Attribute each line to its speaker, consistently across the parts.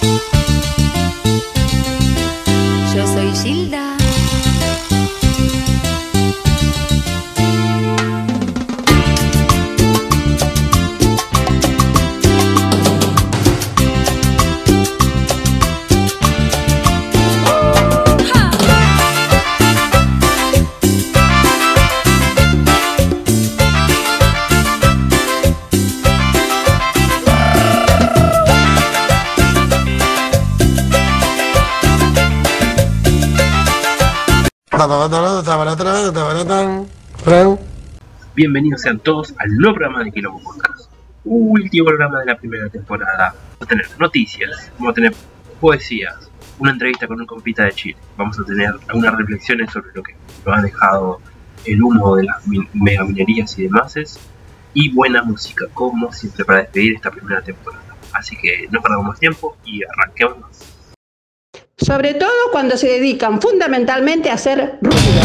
Speaker 1: Yo
Speaker 2: Bienvenidos sean todos al nuevo programa de Quilombo Podcast. Último programa de la primera temporada. Vamos a tener noticias, vamos a tener poesías, una entrevista con un compita de Chile. Vamos a tener algunas reflexiones sobre lo que nos ha dejado el humo de las min- megaminerías y demás. Y buena música, como siempre, para despedir esta primera temporada. Así que no perdamos tiempo y arranquemos.
Speaker 3: Sobre todo cuando se dedican fundamentalmente a hacer ruido.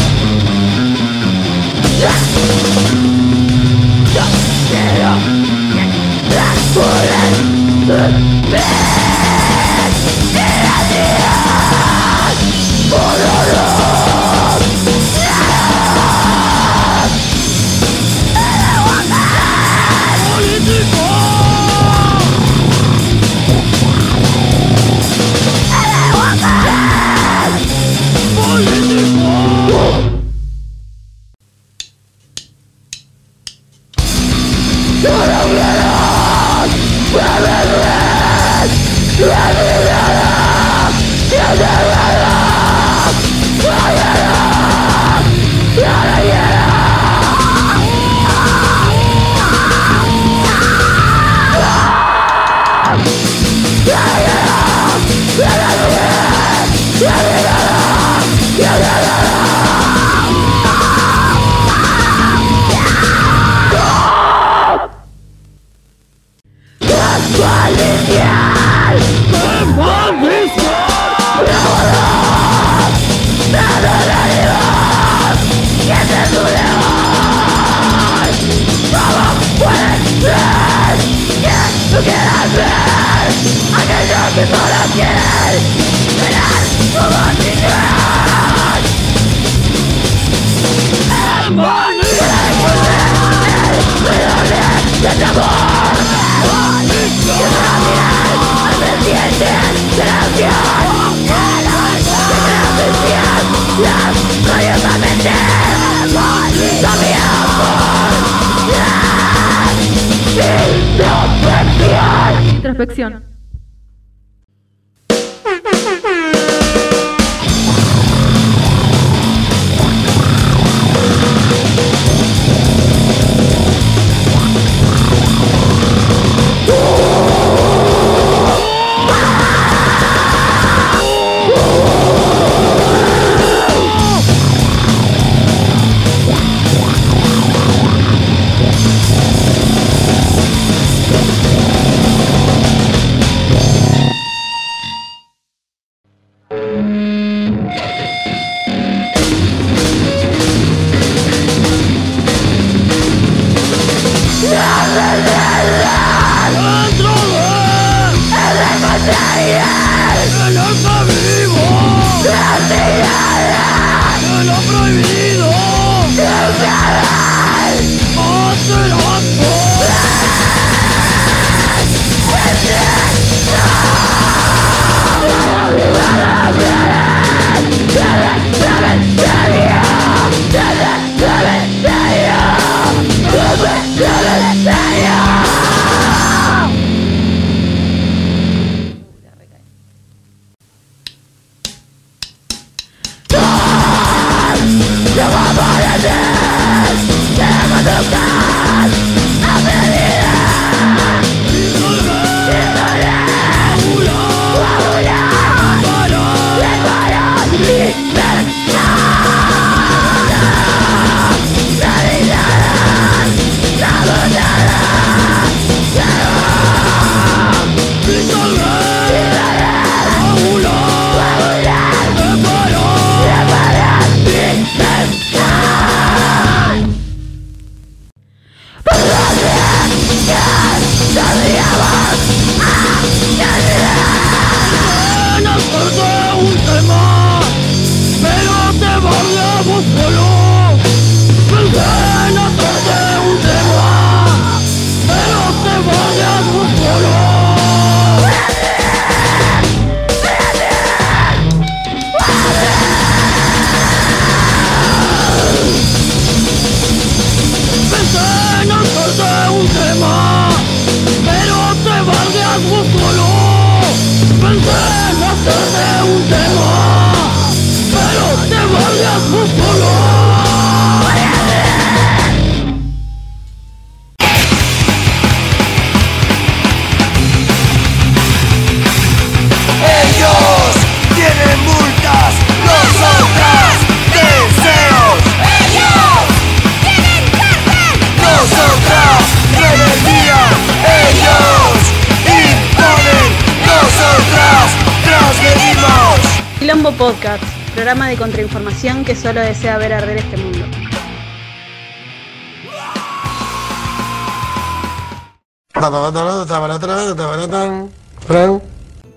Speaker 1: Podcast, programa de contrainformación que solo desea ver arder este mundo.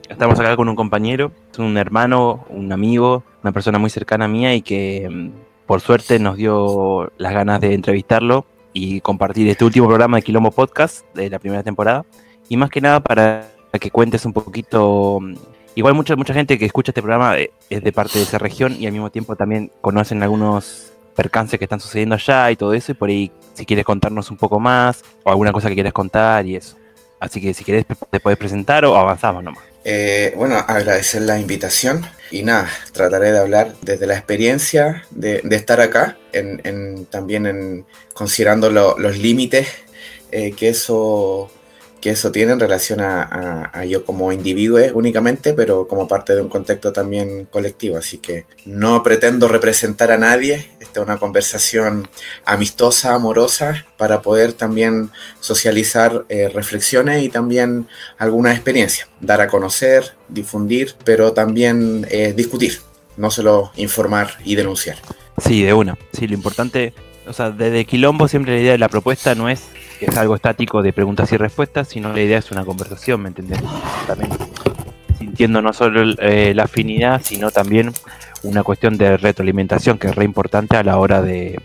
Speaker 4: Estamos acá con un compañero, un hermano, un amigo, una persona muy cercana a mía y que mm, por suerte nos dio las ganas de entrevistarlo y compartir este último programa de Quilombo Podcast de la primera temporada. Y más que nada para que cuentes un poquito mm, Igual mucha, mucha gente que escucha este programa eh, es de parte de esa región y al mismo tiempo también conocen algunos percances que están sucediendo allá y todo eso. Y por ahí, si quieres contarnos un poco más o alguna cosa que quieras contar y eso. Así que si quieres, te puedes presentar o avanzamos nomás.
Speaker 5: Eh, bueno, agradecer la invitación y nada, trataré de hablar desde la experiencia de, estar acá, en, también en, considerando los límites eh, que eso que eso tiene en relación a, yo como individuo únicamente, pero como parte de un contexto también colectivo. Así que no pretendo representar a nadie, esta es una conversación amistosa, amorosa, para poder también socializar eh, reflexiones y también algunas experiencias, dar a conocer, difundir, pero también eh, discutir, no solo informar y denunciar.
Speaker 4: Sí, de una. Sí, lo importante, o sea, desde Quilombo siempre la idea de la propuesta no es es algo estático de preguntas y respuestas, sino la idea es una conversación, ¿me entendés? También sintiendo no solo eh, la afinidad, sino también una cuestión de retroalimentación que es re importante a la hora de,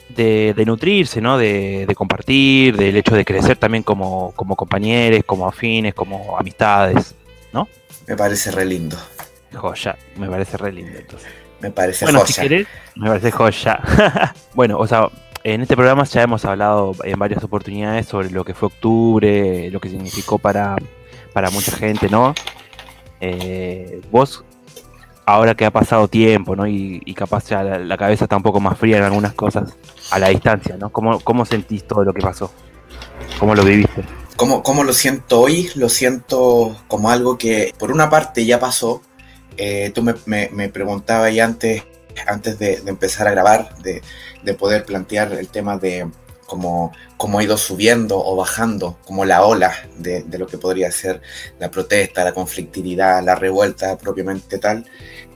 Speaker 4: nutrirse, ¿no? De, compartir, del hecho de crecer también como, como compañeros, como afines, como amistades, ¿no?
Speaker 5: Me parece re lindo.
Speaker 4: Joya, me parece re lindo entonces.
Speaker 5: Me parece
Speaker 4: bueno, Si querés, me parece joya. bueno, o sea, en este programa ya hemos hablado en varias oportunidades sobre lo que fue octubre, lo que significó para, para mucha gente, ¿no? Eh, vos, ahora que ha pasado tiempo, ¿no? Y, capaz ya la, cabeza está un poco más fría en algunas cosas a la distancia, ¿no? ¿Cómo, cómo sentís todo lo que pasó? ¿Cómo lo viviste?
Speaker 5: ¿Cómo, ¿Cómo, lo siento hoy? Lo siento como algo que por una parte ya pasó. Eh, tú me, me, me preguntabas antes antes de, empezar a grabar, de, poder plantear el tema de cómo, cómo, ha ido subiendo o bajando, como la ola de, lo que podría ser la protesta, la conflictividad, la revuelta propiamente tal.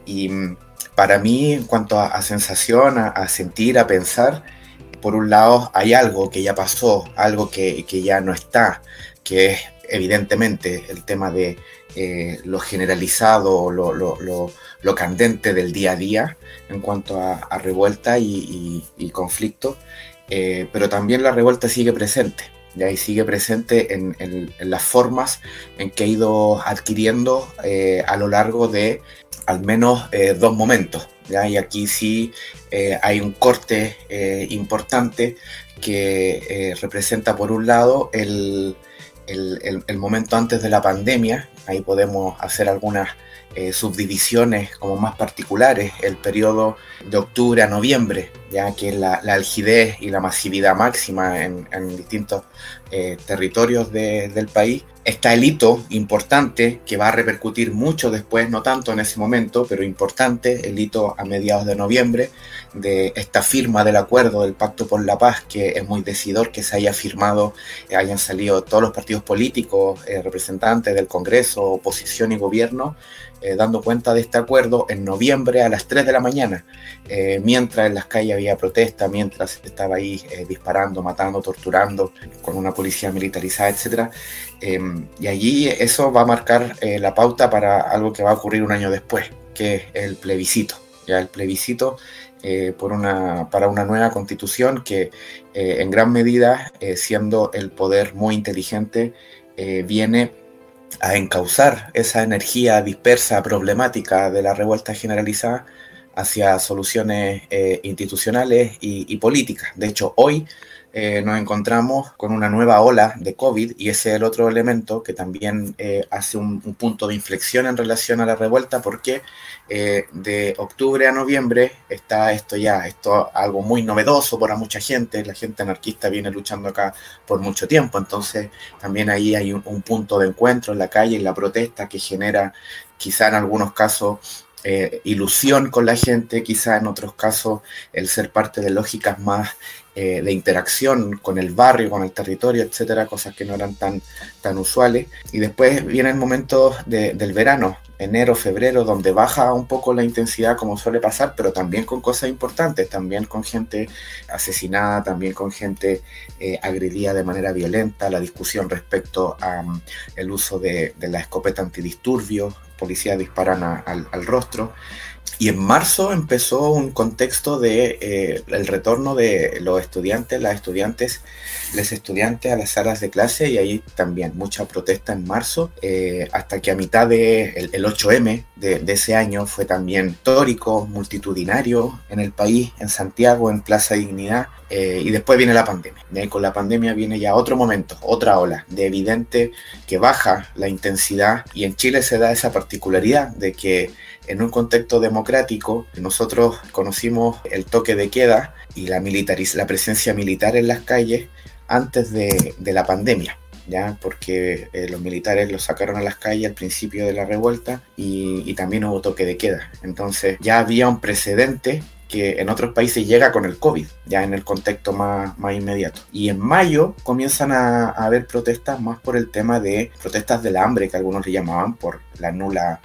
Speaker 5: Y mm, para mí, en cuanto a, sensación, a, sentir, a pensar, por un lado hay algo que ya pasó, algo que, ya no está, que es evidentemente el tema de eh, lo generalizado, lo, lo, lo candente del día a día en cuanto a, revuelta y, conflicto, eh, pero también la revuelta sigue presente. Y sigue presente en, las formas en que ha ido adquiriendo eh, a lo largo de al menos eh, dos momentos. ¿ya? Y aquí sí hay un corte importante que representa por un lado el, el, momento antes de la pandemia, ahí podemos hacer algunas eh, subdivisiones como más particulares, el periodo de octubre a noviembre, ya que la, algidez y la masividad máxima en, distintos eh, territorios del país. Está el hito importante que va a repercutir mucho después, no tanto en ese momento, pero importante, el hito a mediados de noviembre de esta firma del acuerdo del Pacto por la Paz, que es muy decidor que se haya firmado, hayan salido todos los partidos políticos, eh, representantes del Congreso, oposición y gobierno, eh, dando cuenta de este acuerdo en noviembre a las 3 de la mañana, eh, mientras en las calles había protesta, mientras estaba ahí eh, disparando, matando, torturando, con una policía militarizada, etc. y allí eso va a marcar la pauta para algo que va a ocurrir un año después, que es el plebiscito. Ya el plebiscito por una, para una nueva constitución que en gran medida, siendo el poder muy inteligente, viene a encauzar esa energía dispersa, problemática de la revuelta generalizada hacia soluciones eh, institucionales y, políticas. De hecho, hoy eh, nos encontramos con una nueva ola de COVID y ese es el otro elemento que también eh, hace un, punto de inflexión en relación a la revuelta porque de octubre a noviembre está esto ya, esto algo muy novedoso para mucha gente, la gente anarquista viene luchando acá por mucho tiempo, entonces también ahí hay un, un punto de encuentro en la calle, en la protesta que genera quizá en algunos casos eh, ilusión con la gente, quizá en otros casos el ser parte de lógicas más eh, de interacción con el barrio, con el territorio, etcétera, cosas que no eran tan, tan usuales. Y después viene el momento del verano, enero, febrero, donde baja un poco la intensidad como suele pasar, pero también con cosas importantes, también con gente asesinada, también con gente eh, agredida de manera violenta, la discusión respecto al mm, uso de, de, la escopeta antidisturbios, policías disparan al, rostro. Y en marzo empezó un contexto de eh, el retorno de los estudiantes, las estudiantes, los estudiantes a las salas de clase y ahí también mucha protesta en marzo, eh, hasta que a mitad del de el 8M de, ese año fue también histórico, multitudinario en el país, en Santiago, en Plaza Dignidad, eh, y después viene la pandemia. Y con la pandemia viene ya otro momento, otra ola, de evidente que baja la intensidad y en Chile se da esa particularidad de que en un contexto democrático nosotros conocimos el toque de queda y la, la presencia militar en las calles antes de, la pandemia. ¿ya? porque eh, los militares los sacaron a las calles al principio de la revuelta y, y, también hubo toque de queda. Entonces ya había un precedente que en otros países llega con el COVID, ya en el contexto más, más inmediato. Y en mayo comienzan a, haber protestas más por el tema de protestas del hambre, que algunos le llamaban, por la nula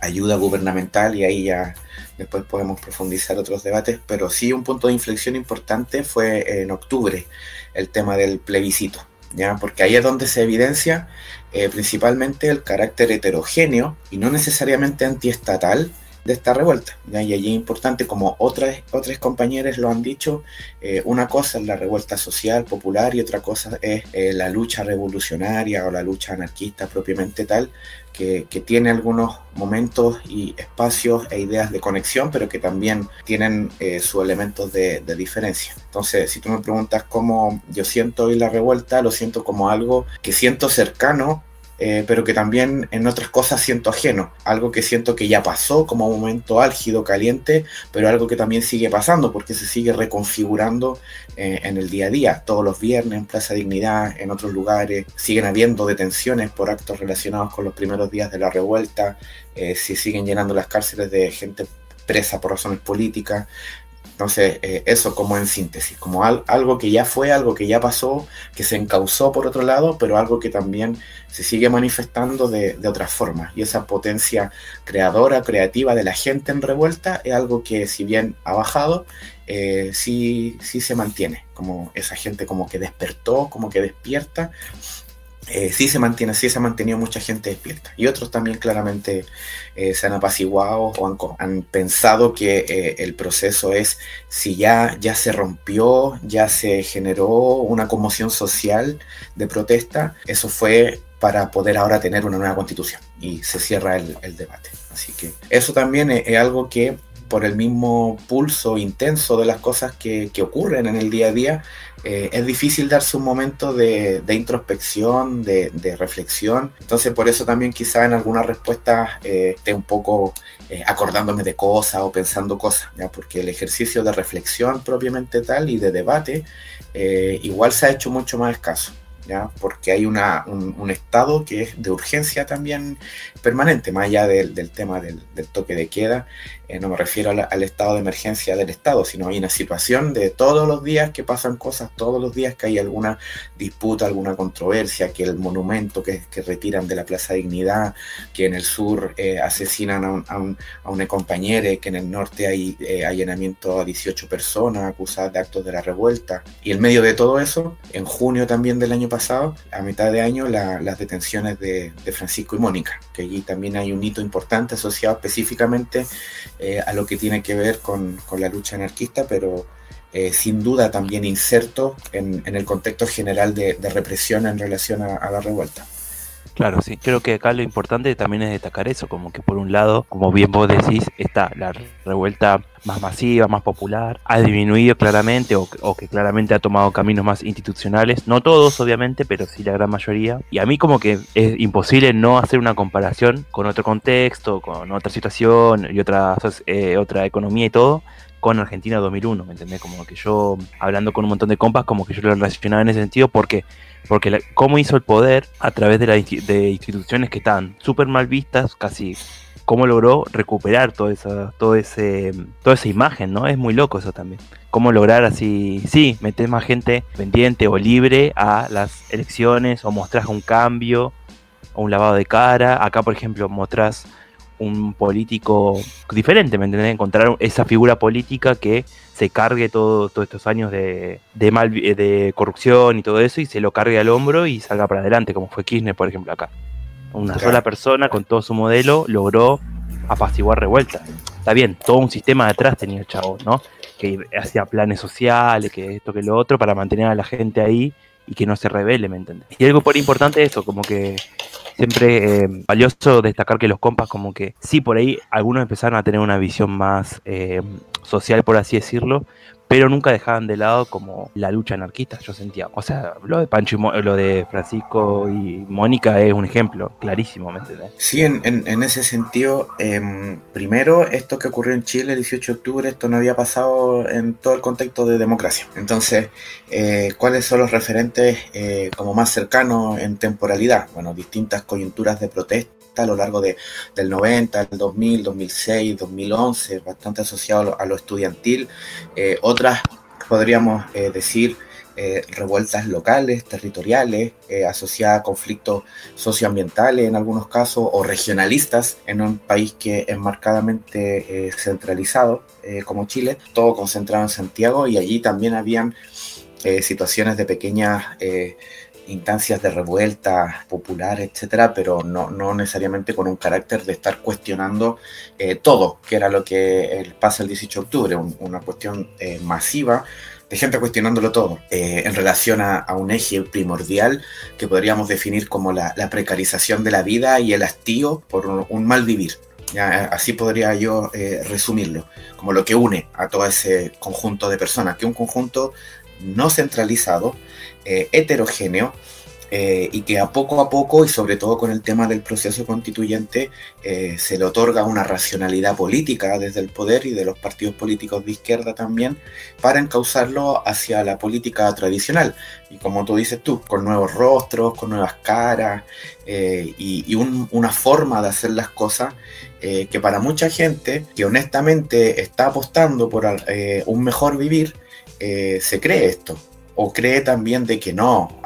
Speaker 5: ayuda gubernamental, y ahí ya después podemos profundizar otros debates, pero sí un punto de inflexión importante fue en octubre, el tema del plebiscito. ¿Ya? porque ahí es donde se evidencia eh, principalmente el carácter heterogéneo y no necesariamente antiestatal de esta revuelta. Y allí es importante, como otras, otras compañeras lo han dicho, eh, una cosa es la revuelta social, popular, y otra cosa es eh, la lucha revolucionaria o la lucha anarquista propiamente tal, que, tiene algunos momentos y espacios e ideas de conexión, pero que también tienen eh, sus elementos de, de, diferencia. Entonces, si tú me preguntas cómo yo siento hoy la revuelta, lo siento como algo que siento cercano eh, pero que también en otras cosas siento ajeno, algo que siento que ya pasó como momento álgido, caliente, pero algo que también sigue pasando porque se sigue reconfigurando eh, en el día a día, todos los viernes en Plaza Dignidad, en otros lugares, siguen habiendo detenciones por actos relacionados con los primeros días de la revuelta, eh, se siguen llenando las cárceles de gente presa por razones políticas, entonces, eh, eso como en síntesis, como algo que ya fue, algo que ya pasó, que se encauzó por otro lado, pero algo que también se sigue manifestando de, de otras formas. Y esa potencia creadora, creativa de la gente en revuelta es algo que si bien ha bajado, eh, sí, sí se mantiene, como esa gente como que despertó, como que despierta eh, sí se mantiene, sí se ha mantenido mucha gente despierta. Y otros también claramente eh, se han apaciguado o han, pensado que eh, el proceso es, si ya, ya se rompió, ya se generó una conmoción social de protesta, eso fue para poder ahora tener una nueva constitución. Y se cierra el, debate. Así que eso también es algo que por el mismo pulso intenso de las cosas que, ocurren en el día a día, eh, es difícil darse un momento de, introspección, de, reflexión. Entonces por eso también quizá en algunas respuestas eh, esté un poco eh, acordándome de cosas o pensando cosas, ¿ya? porque el ejercicio de reflexión propiamente tal y de debate igual se ha hecho mucho más escaso. Porque hay una, un, estado que es de urgencia también permanente, más allá del, del tema del, toque de queda, eh, no me refiero al estado de emergencia del Estado, sino hay una situación de todos los días que pasan cosas, todos los días que hay alguna disputa, alguna controversia, que el monumento que, que retiran de la Plaza Dignidad, que en el sur eh, asesinan a, un, a, un, a, que en el norte hay eh, allanamiento a 18 personas acusadas de actos de la revuelta. Y en medio de todo eso, en junio también del año pasado, a mitad de año, la, las detenciones de, Francisco y Mónica, que allí también hay un hito importante asociado específicamente eh, a lo que tiene que ver con, la lucha anarquista, pero eh, sin duda también inserto en, el contexto general de, represión en relación a, la revuelta.
Speaker 4: Claro, sí. Creo que acá lo importante también es destacar eso, como que por un lado, como bien vos decís, está la revuelta más masiva, más popular, ha disminuido claramente o, que claramente ha tomado caminos más institucionales, no todos obviamente, pero sí la gran mayoría. Y a mí como que es imposible no hacer una comparación con otro contexto, con otra situación y otra, eh, otra economía y todo, con Argentina 2001, ¿me entendés? Como que yo, hablando con un montón de compas, como que yo lo relacionaba en ese sentido porque porque cómo hizo el poder a través de, la, instituciones que estaban súper mal vistas, casi cómo logró recuperar toda esa, todo ese, toda esa imagen, ¿no? Es muy loco eso también. Cómo lograr así, sí, meter más gente pendiente o libre a las elecciones o mostrás un cambio o un lavado de cara. Acá, por ejemplo, mostrás un político diferente, ¿me entendés? Encontrar esa figura política que se cargue todo, todos estos años de, de, mal, de corrupción y todo eso y se lo cargue al hombro y salga para adelante, como fue Kirchner, por ejemplo, acá. Una sola persona con todo su modelo logró apaciguar revueltas. Está bien, todo un sistema detrás tenía el chavo, ¿no? Que hacía planes sociales, que esto, que lo otro, para mantener a la gente ahí y que no se revele, ¿me entiendes? Y algo por importante es eso, como que siempre eh, valioso destacar que los compas como que sí, por ahí algunos empezaron a tener una visión más eh, social, por así decirlo, pero nunca dejaban de lado como la lucha anarquista, yo sentía. O sea, lo de Pancho y lo de Francisco y Mónica es un ejemplo clarísimo, ¿me?
Speaker 5: Sí, en, en, ese sentido, em, primero, esto que ocurrió en Chile el 18 de octubre, esto no había pasado en todo el contexto de democracia. Entonces, eh, ¿cuáles son los referentes eh, como más cercanos en temporalidad? Bueno, distintas coyunturas de protesta a lo largo de, del 90, el 2000, 2006, 2011, bastante asociado a lo, estudiantil. Eh, otras, podríamos eh, decir, eh, revueltas locales, territoriales, asociadas a conflictos socioambientales en algunos casos, o regionalistas en un país que es marcadamente centralizado como Chile, todo concentrado en Santiago y allí también habían situaciones de pequeñas instancias de revuelta popular, etcétera, pero no, no, necesariamente con un carácter de estar cuestionando eh, todo, que era lo que pasa el 18 de octubre, una cuestión eh, masiva de gente cuestionándolo todo, eh, en relación a, un eje primordial que podríamos definir como la, precarización de la vida y el hastío por un, mal vivir. así podría yo resumirlo, como lo que une a todo ese conjunto de personas, que un conjunto no centralizado, eh, heterogéneo, eh, y que a poco a poco, y sobre todo con el tema del proceso constituyente, eh, se le otorga una racionalidad política desde el poder y de los partidos políticos de izquierda también, para encauzarlo hacia la política tradicional. Y como tú dices tú, con nuevos rostros, con nuevas caras, y, una forma de hacer las cosas que para mucha gente que honestamente está apostando por un mejor vivir, se cree esto o cree también de que no,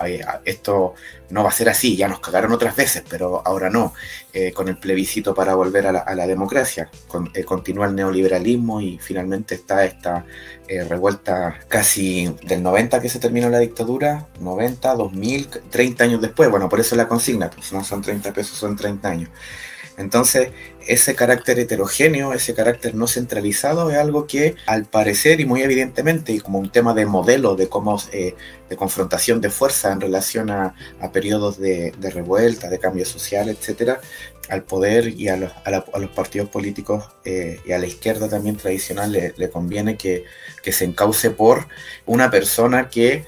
Speaker 5: esto no va a ser así, ya nos cagaron otras veces, pero ahora no, eh, con el plebiscito para volver a la, democracia, eh, continúa el neoliberalismo y finalmente está esta eh, revuelta casi del 90 que se terminó la dictadura, 90, 2000, 30 años después, bueno, por eso la consigna, pues no son 30 pesos, son 30 años. Entonces, ese carácter heterogéneo, ese carácter no centralizado es algo que al parecer y muy evidentemente, y como un tema de modelo de cómo eh, de confrontación de fuerza en relación a, periodos de, revuelta, de cambio social, etcétera, al poder y a los, partidos políticos eh, y a la izquierda también tradicional le, conviene que, que se encauce por una persona que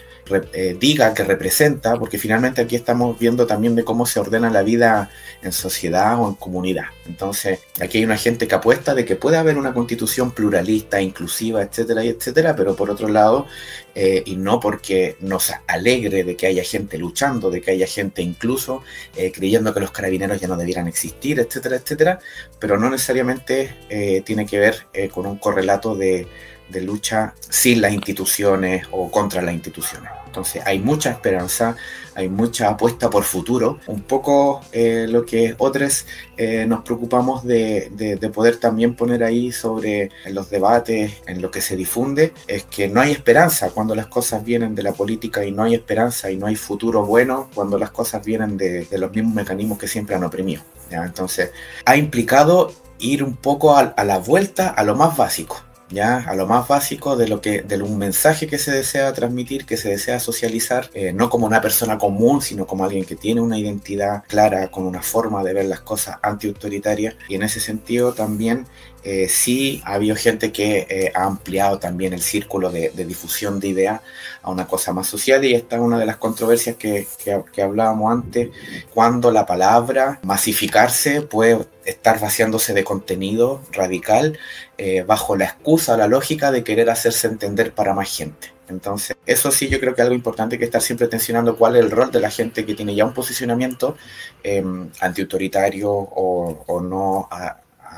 Speaker 5: eh, diga, que representa, porque finalmente aquí estamos viendo también de cómo se ordena la vida en sociedad o en comunidad. Entonces, aquí hay una gente que apuesta de que puede haber una constitución pluralista, inclusiva, etcétera, etcétera, pero por otro lado, eh, y no porque nos alegre de que haya gente luchando, de que haya gente incluso eh, creyendo que los carabineros ya no debieran existir, etcétera, etcétera, pero no necesariamente tiene que ver con un correlato de de lucha sin las instituciones o contra las instituciones. Entonces hay mucha esperanza, hay mucha apuesta por futuro. Un poco eh, lo que otros eh, nos preocupamos de, poder también poner ahí sobre los debates, en lo que se difunde, es que no hay esperanza cuando las cosas vienen de la política y no hay esperanza y no hay futuro bueno cuando las cosas vienen de, los mismos mecanismos que siempre han oprimido. Entonces ha implicado ir un poco a la vuelta a lo más básico ya a lo más básico de lo que de un mensaje que se desea transmitir, que se desea socializar, eh, no como una persona común, sino como alguien que tiene una identidad clara, con una forma de ver las cosas anti-autoritarias. Y en ese sentido también eh, sí ha habido gente que eh, ha ampliado también el círculo de, difusión de ideas a una cosa más social y esta es una de las controversias que, que, hablábamos antes, cuando la palabra masificarse puede estar vaciándose de contenido radical eh, bajo la excusa o la lógica de querer hacerse entender para más gente. Entonces, eso sí yo creo que algo importante que estar siempre tensionando cuál es el rol de la gente que tiene ya un posicionamiento eh, antiautoritario o, o no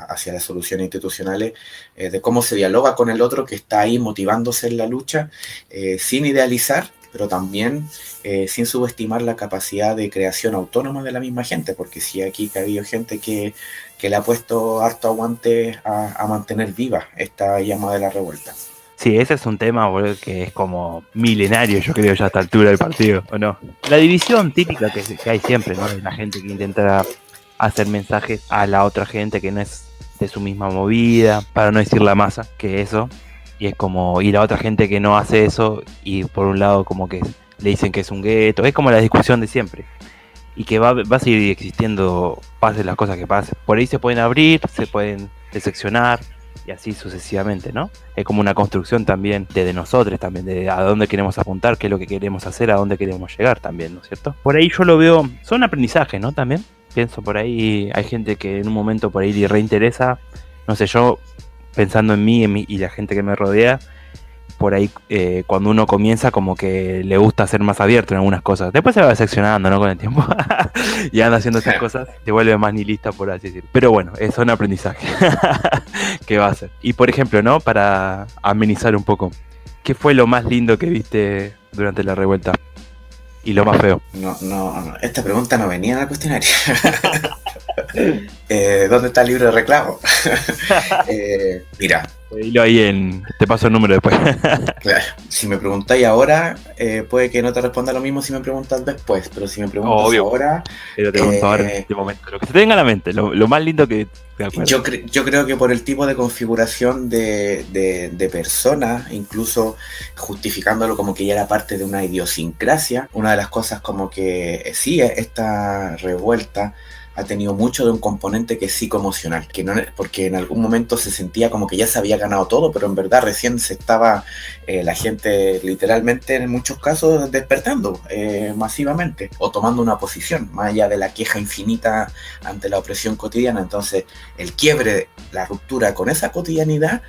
Speaker 5: hacia las soluciones institucionales, eh, de cómo se dialoga con el otro que está ahí motivándose en la lucha, eh, sin idealizar, pero también eh, sin subestimar la capacidad de creación autónoma de la misma gente, porque sí aquí ha habido gente que, que, le ha puesto harto aguante a, mantener viva esta llama de la revuelta.
Speaker 4: Sí, ese es un tema que es como milenario, yo creo, ya a esta altura del partido, ¿o no? La división típica que, hay siempre, ¿no? La gente que intenta hacer mensajes a la otra gente que no es de su misma movida, para no decir la masa, que eso. Y es como ir a otra gente que no hace eso y por un lado como que le dicen que es un gueto. Es como la discusión de siempre. Y que va, va a seguir existiendo, pase las cosas que pasen. Por ahí se pueden abrir, se pueden decepcionar y así sucesivamente, ¿no? Es como una construcción también de, nosotros, también de a dónde queremos apuntar, qué es lo que queremos hacer, a dónde queremos llegar también, ¿no es cierto? Por ahí yo lo veo, son aprendizajes, ¿no? También pienso por ahí, hay gente que en un momento por ahí reinteresa, no sé, yo pensando en mí, y la gente que me rodea, por ahí eh, cuando uno comienza como que le gusta ser más abierto en algunas cosas. Después se va seccionando, ¿no? Con el tiempo. y anda haciendo esas cosas, se vuelve más nihilista, por así decirlo. Pero bueno, es un aprendizaje que va a ser. Y por ejemplo, ¿no? Para amenizar un poco, ¿qué fue lo más lindo que viste durante la revuelta? y lo más feo?
Speaker 5: No, no, esta pregunta no venía en el cuestionario. Eh, ¿Dónde está el libro de reclamo? eh, mira.
Speaker 4: Ahí en. Te paso el número después.
Speaker 5: claro. Si me preguntáis ahora, eh, puede que no te responda lo mismo si me preguntas después, pero si me preguntas ahora.
Speaker 4: Pero te pregunto ahora en eh, este momento. Lo que se te venga a la mente, lo, más lindo que
Speaker 5: yo, yo, creo que por el tipo de configuración de, de, de personas, incluso justificándolo como que ya era parte de una idiosincrasia, una de las cosas como que sí, esta revuelta ha tenido mucho de un componente que es psicoemocional, que no, porque en algún momento se sentía como que ya se había ganado todo, pero en verdad recién se estaba eh, la gente literalmente en muchos casos despertando eh, masivamente o tomando una posición, más allá de la queja infinita ante la opresión cotidiana. Entonces, el quiebre, la ruptura con esa cotidianidad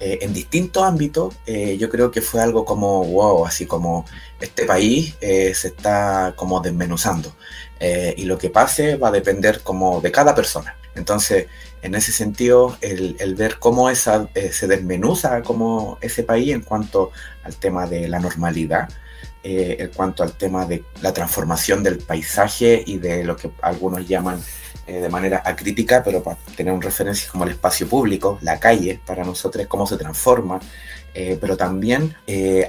Speaker 5: eh, en distintos ámbitos, yo creo que fue algo como, wow, así como este país se está como desmenuzando. Eh, y lo que pase va a depender como de cada persona. Entonces, en ese sentido, el, ver cómo esa, eh, se desmenuza como ese país en cuanto al tema de la normalidad, eh, en cuanto al tema de la transformación del paisaje y de lo que algunos llaman de manera acrítica, pero para tener un referencia como el espacio público, la calle, para nosotros cómo se transforma, pero también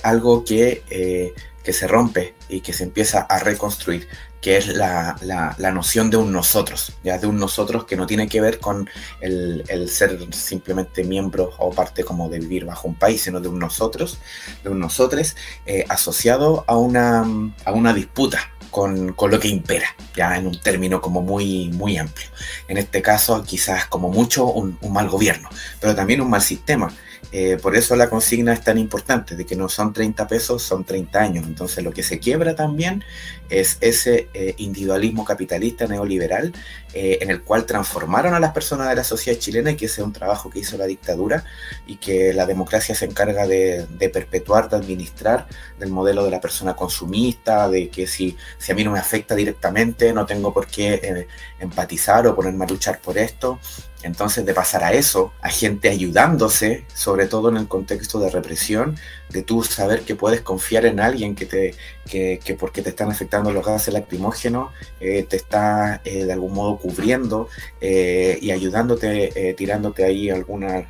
Speaker 5: algo que, que se rompe y que se empieza a reconstruir que es la, la, noción de un nosotros, ya de un nosotros que no tiene que ver con el, el, ser simplemente miembro o parte como de vivir bajo un país, sino de un nosotros, de un nosotres, eh, asociado a una, a una disputa con, con, lo que impera, ya en un término como muy, muy amplio. En este caso, quizás como mucho un, un mal gobierno, pero también un mal sistema eh, por eso la consigna es tan importante, de que no son 30 pesos, son 30 años. Entonces lo que se quiebra también es ese eh, individualismo capitalista neoliberal eh, en el cual transformaron a las personas de la sociedad chilena y que ese es un trabajo que hizo la dictadura y que la democracia se encarga de, perpetuar, de administrar del modelo de la persona consumista, de que si, si a mí no me afecta directamente no tengo por qué empatizar o ponerme a luchar por esto. Entonces, de pasar a eso, a gente ayudándose, sobre todo en el contexto de represión, de tú saber que puedes confiar en alguien que te que, que porque te están afectando los gases lacrimógenos, eh, te está eh, de algún modo cubriendo eh, y ayudándote, tirándote ahí alguna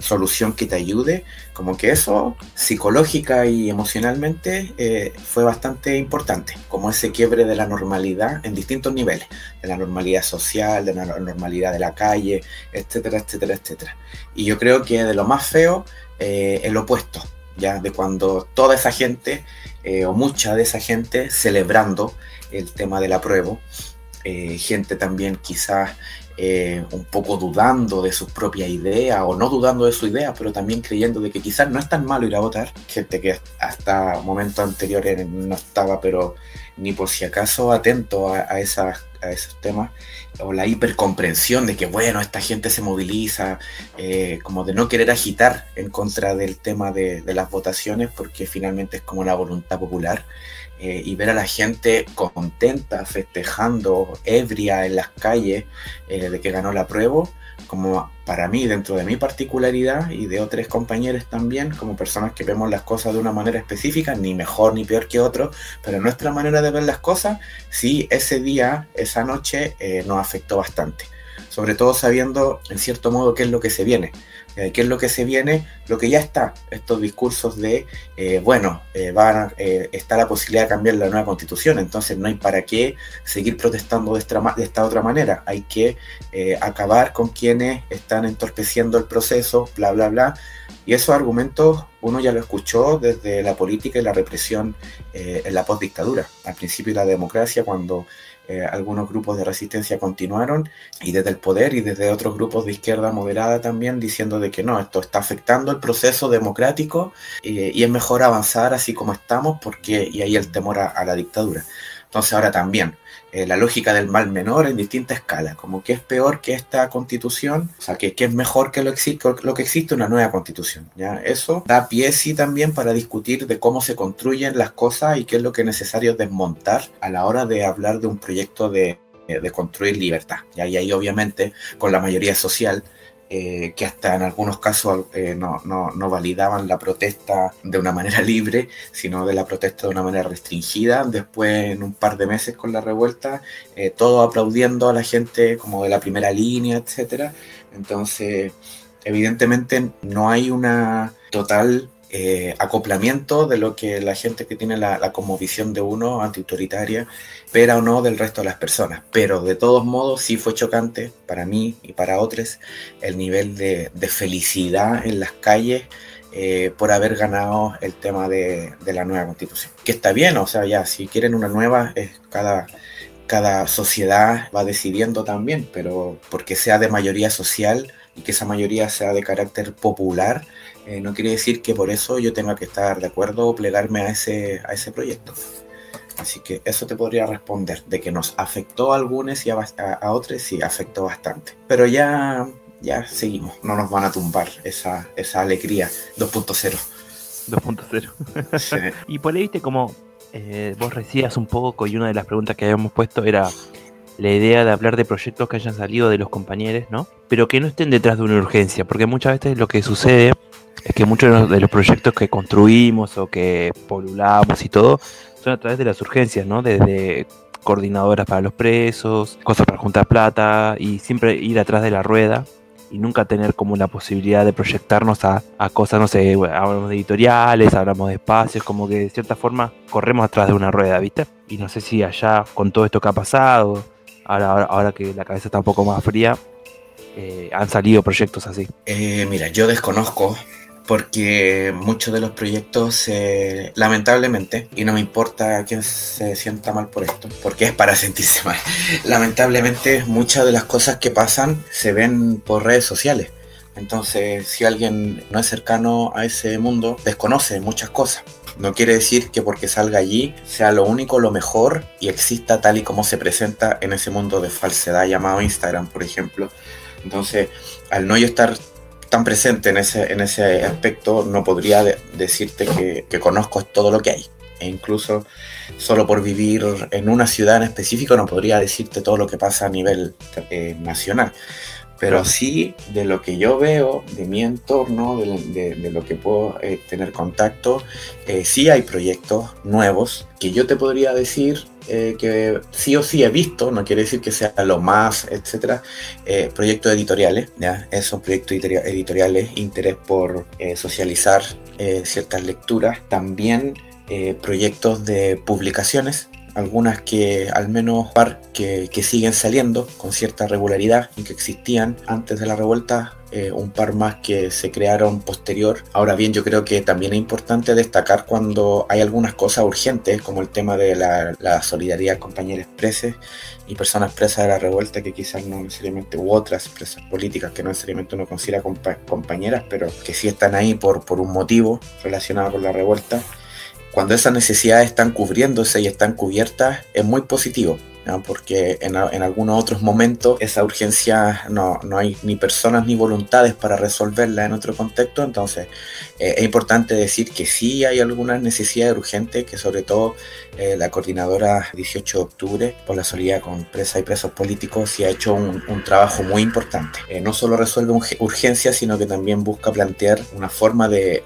Speaker 5: solución que te ayude, como que eso psicológica y emocionalmente eh, fue bastante importante, como ese quiebre de la normalidad en distintos niveles, de la normalidad social, de la normalidad de la calle, etcétera, etcétera, etcétera. Y yo creo que de lo más feo, eh, el opuesto, ya de cuando toda esa gente, eh, o mucha de esa gente, celebrando el tema del apruebo, gente también quizás eh, un poco dudando de sus propias ideas o no dudando de su idea, pero también creyendo de que quizás no es tan malo ir a votar. Gente que hasta momentos anteriores no estaba, pero ni por si acaso atento a, esas, a esos temas, o la hipercomprensión de que, bueno, esta gente se moviliza, eh, como de no querer agitar en contra del tema de, de las votaciones, porque finalmente es como la voluntad popular. Eh, y ver a la gente contenta, festejando, ebria en las calles eh, de que ganó la prueba, como para mí, dentro de mi particularidad y de otros compañeros también, como personas que vemos las cosas de una manera específica, ni mejor ni peor que otro, pero nuestra manera de ver las cosas, sí, ese día, esa noche, eh, nos afectó bastante. Sobre todo sabiendo, en cierto modo, qué es lo que se viene. Eh, ¿Qué es lo que se viene? Lo que ya está, estos discursos de, eh, bueno, eh, va, está la posibilidad de cambiar la nueva constitución, entonces no hay para qué seguir protestando esta, de esta otra manera, hay que acabar con quienes están entorpeciendo el proceso, bla, bla, bla. Y esos argumentos uno ya lo escuchó desde la política y la represión en la postdictadura, al principio de la democracia, cuando eh, algunos grupos de resistencia continuaron y desde el poder y desde otros grupos de izquierda moderada también diciendo de que no, esto está afectando el proceso democrático y es mejor avanzar así como estamos porque y ahí el temor a la dictadura. Entonces ahora también, eh, la lógica del mal menor en distinta escala, como que es peor que esta constitución, o sea, que, es mejor que lo, que existe una nueva constitución. ¿ya? Eso da pie sí también para discutir de cómo se construyen las cosas y qué es lo que es necesario desmontar a la hora de hablar de un proyecto de, de construir libertad. ¿ya? Y ahí obviamente con la mayoría social eh, que hasta en algunos casos eh, no, no, validaban la protesta de una manera libre, sino de la protesta de una manera restringida. Después, en un par de meses con la revuelta, eh, todo aplaudiendo a la gente como de la primera línea, etc. Entonces, evidentemente no hay una total eh, acoplamiento de lo que la gente que tiene la, como visión de uno antiautoritaria espera o no del resto de las personas. Pero de todos modos sí fue chocante para mí y para otros el nivel de, felicidad en las calles eh, por haber ganado el tema de, la nueva constitución. Que está bien, o sea, ya, si quieren una nueva, cada sociedad va decidiendo también, pero porque sea de mayoría social y que esa mayoría sea de carácter popular, eh, no quiere decir que por eso yo tenga que estar de acuerdo o plegarme a ese, a ese proyecto. Así que eso te podría responder, de que nos afectó a algunos y a, a, otros sí afectó bastante. Pero ya, ya seguimos, no nos van a tumbar esa, esa alegría 2.0.
Speaker 4: 2.0. y por ahí viste como eh, vos recías un poco y una de las preguntas que habíamos puesto era la idea de hablar de proyectos que hayan salido de los compañeros, ¿no? Pero que no estén detrás de una urgencia, porque muchas veces lo que sucede es que muchos de los proyectos que construimos o que polulamos y todo son a través de las urgencias, ¿no? Desde coordinadoras para los presos, cosas para juntar plata y siempre ir atrás de la rueda y nunca tener como la posibilidad de proyectarnos a, cosas, no sé, hablamos de editoriales, hablamos de espacios, como que de cierta forma corremos atrás de una rueda, ¿viste? Y no sé si allá con todo esto que ha pasado, ahora, que la cabeza está un poco más fría, eh, han salido proyectos así?
Speaker 5: Eh, mira, yo desconozco porque muchos de los proyectos, lamentablemente, y no me importa quién se sienta mal por esto, porque es para sentirse mal, lamentablemente muchas de las cosas que pasan se ven por redes sociales. Entonces, si alguien no es cercano a ese mundo, desconoce muchas cosas. No quiere decir que porque salga allí sea lo único, lo mejor y exista tal y como se presenta en ese mundo de falsedad llamado Instagram, por ejemplo. Entonces, al no yo estar tan presente en ese, en ese aspecto, no podría decirte que, conozco todo lo que hay. E incluso solo por vivir en una ciudad en específico no podría decirte todo lo que pasa a nivel eh, nacional. Pero sí, de lo que yo veo, de mi entorno, de, de, lo que puedo eh, tener contacto, eh, sí hay proyectos nuevos que yo te podría decir eh, que sí o sí he visto, no quiere decir que sea lo más, etcétera, eh, proyectos editoriales, ¿ya? Esos proyectos editoriales, interés por eh, socializar ciertas lecturas, también proyectos de publicaciones, algunas que al menos par que, siguen saliendo con cierta regularidad y que existían antes de la revuelta, eh, un par más que se crearon posterior. Ahora bien, yo creo que también es importante destacar cuando hay algunas cosas urgentes, como el tema de la, solidaridad compañeros presos y personas presas de la revuelta que quizás no necesariamente, u otras presas políticas que no necesariamente uno considera compañeras, pero que sí están ahí por, por un motivo relacionado con la revuelta cuando esas necesidades están cubriéndose y están cubiertas, es muy positivo. porque en, algunos otros momentos esa urgencia no, hay ni personas ni voluntades para resolverla en otro contexto, entonces eh, es importante decir que sí hay algunas necesidades urgentes, que sobre todo eh, la coordinadora 18 de octubre por la solidaridad con presas y presos políticos sí ha hecho un, trabajo muy importante. Eh, no solo resuelve urgencias, sino que también busca plantear una forma de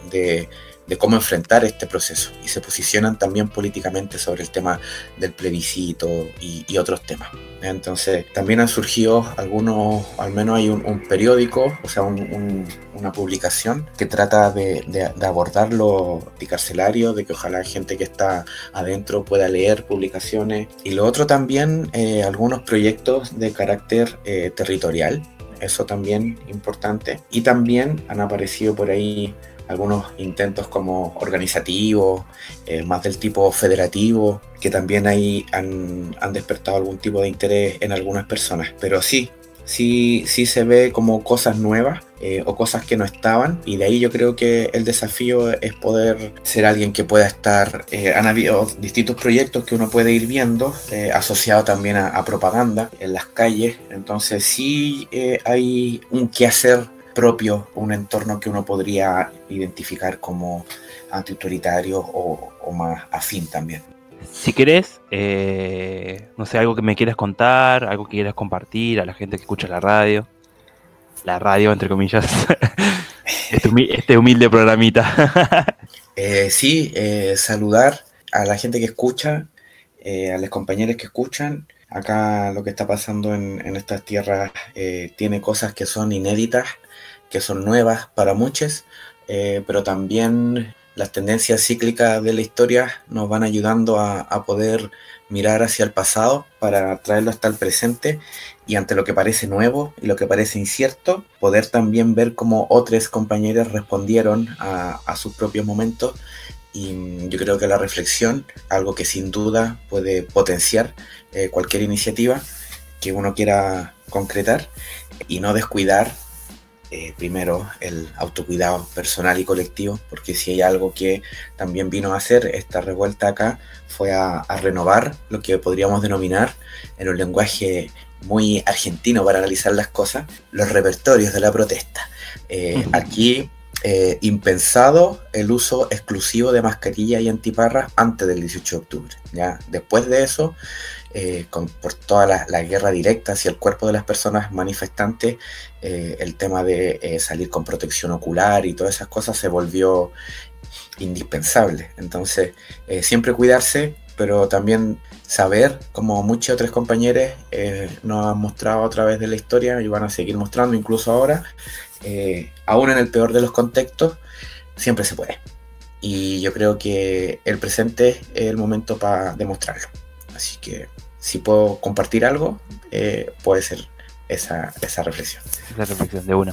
Speaker 5: cómo enfrentar este proceso. Y se posicionan también políticamente sobre el tema del plebiscito y, otros temas. Entonces también han surgido algunos, al menos hay un, periódico, o sea, una publicación que trata de, abordar lo carcelario, de que ojalá gente que está adentro pueda leer publicaciones. Y lo otro también eh, algunos proyectos de carácter eh, territorial, eso también importante. Y también han aparecido por ahí algunos intentos como organizativos, eh, más del tipo federativo, que también ahí han, despertado algún tipo de interés en algunas personas. Pero sí, sí, sí se ve como cosas nuevas eh, o cosas que no estaban y de ahí yo creo que el desafío es poder ser alguien que pueda estar, eh, han habido distintos proyectos que uno puede ir viendo, asociado también a, a, propaganda en las calles, entonces sí hay un quehacer propio, un entorno que uno podría identificar como antiautoritario o, o más afín también.
Speaker 4: Si querés, eh, no sé, algo que me quieras contar, algo que quieras compartir a la gente que escucha la radio, la radio, entre comillas, este, este, humilde programita.
Speaker 5: eh, sí, eh, saludar a la gente que escucha, eh, a los compañeros que escuchan. Acá lo que está pasando en, en estas tierras tiene cosas que son inéditas que son nuevas para muchos, eh, pero también las tendencias cíclicas de la historia nos van ayudando a, poder mirar hacia el pasado para traerlo hasta el presente y ante lo que parece nuevo y lo que parece incierto, poder también ver cómo otros compañeros respondieron a, sus propios momentos. Y yo creo que la reflexión, algo que sin duda puede potenciar eh, cualquier iniciativa que uno quiera concretar y no descuidar eh, primero el autocuidado personal y colectivo, porque si hay algo que también vino a hacer esta revuelta acá fue a, renovar lo que podríamos denominar en un lenguaje muy argentino para analizar las cosas, los repertorios de la protesta. Eh, aquí eh, impensado el uso exclusivo de mascarilla y antiparras antes del 18 de octubre. ¿ya? Después de eso, eh, por toda la, guerra directa hacia el cuerpo de las personas manifestantes, eh, el tema de eh, salir con protección ocular y todas esas cosas se volvió indispensable. Entonces, siempre cuidarse, pero también saber, como muchos otros compañeros nos han mostrado a través de la historia y van a seguir mostrando incluso ahora, aún en el peor de los contextos, siempre se puede. Y yo creo que el presente es el momento para demostrarlo. Así que si puedo compartir algo, eh, puede ser esa, esa reflexión.
Speaker 4: Esa reflexión de una.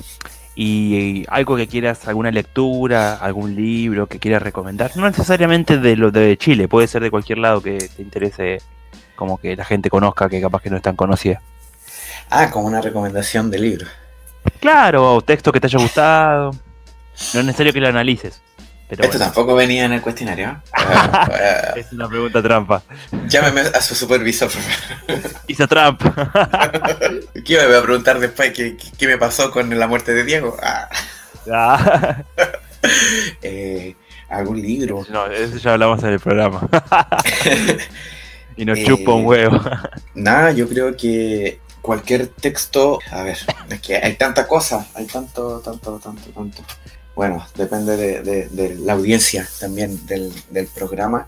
Speaker 4: Y algo que quieras, alguna lectura, algún libro que quieras recomendar, no necesariamente de lo de Chile, puede ser de cualquier lado que te interese, como que la gente conozca, que capaz que no es tan conocida.
Speaker 5: Ah, como una recomendación de libro.
Speaker 4: Claro, o texto que te haya gustado. No es necesario que lo analices.
Speaker 5: Esto tampoco venía en el cuestionario.
Speaker 4: es una pregunta trampa.
Speaker 5: Llámeme a su supervisor.
Speaker 4: Hizo trampa.
Speaker 5: ¿Qué me voy a preguntar después? ¿Qué, qué me pasó con la muerte de Diego? Ah. ah. eh, ¿Algún libro?
Speaker 4: No, eso ya hablamos en el programa. y nos chupa un eh, huevo.
Speaker 5: Nada, yo creo que cualquier texto. A ver, es que hay tanta cosa, hay tanto, tanto, tanto, tanto. Bueno, depende de, la audiencia también del, programa.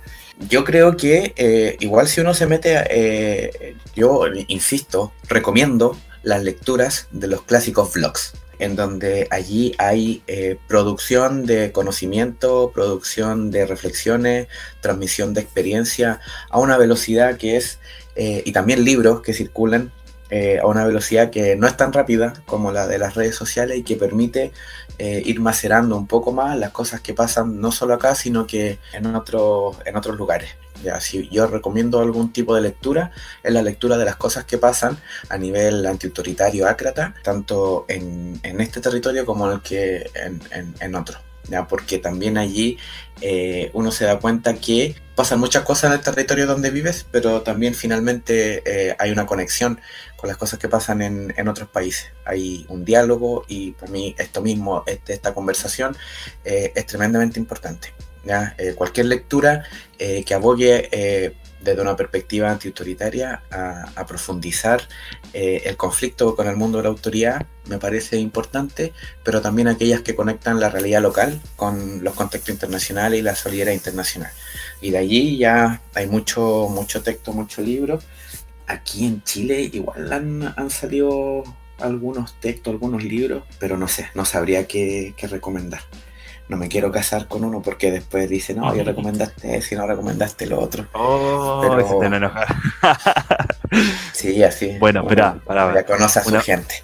Speaker 5: Yo creo que eh, igual si uno se mete, eh, yo insisto, recomiendo las lecturas de los clásicos vlogs, en donde allí hay eh, producción de conocimiento, producción de reflexiones, transmisión de experiencia a una velocidad que es, y también libros que circulan eh, a una velocidad que no es tan rápida como la de las redes sociales y que permite eh, ir macerando un poco más las cosas que pasan no solo acá, sino que en, otro, en otros lugares. Ya, yo recomiendo algún tipo de lectura, es la lectura de las cosas que pasan a nivel antiautoritario ácrata, tanto en, en este territorio como en el que en, en otro. ¿Ya? porque también allí eh, uno se da cuenta que pasan muchas cosas en el territorio donde vives, pero también finalmente eh, hay una conexión con las cosas que pasan en, otros países. Hay un diálogo y para mí esto mismo, este, esta conversación, eh, es tremendamente importante. ¿ya? cualquier lectura que abogue desde una perspectiva antiautoritaria a, a profundizar eh, el conflicto con el mundo de la autoridad me parece importante, pero también aquellas que conectan la realidad local con los contextos internacionales y la solidaridad internacional. Y de allí ya hay mucho, mucho texto, mucho libro. Aquí en Chile igual han, han salido algunos textos, algunos libros, pero no sé, no sabría qué, qué recomendar no me quiero casar con uno porque después dice, no, yo recomendaste si no recomendaste lo otro.
Speaker 4: Oh, Pero... se te enojar.
Speaker 5: sí, así.
Speaker 4: Bueno, espera, para
Speaker 5: Ya conoce a su gente.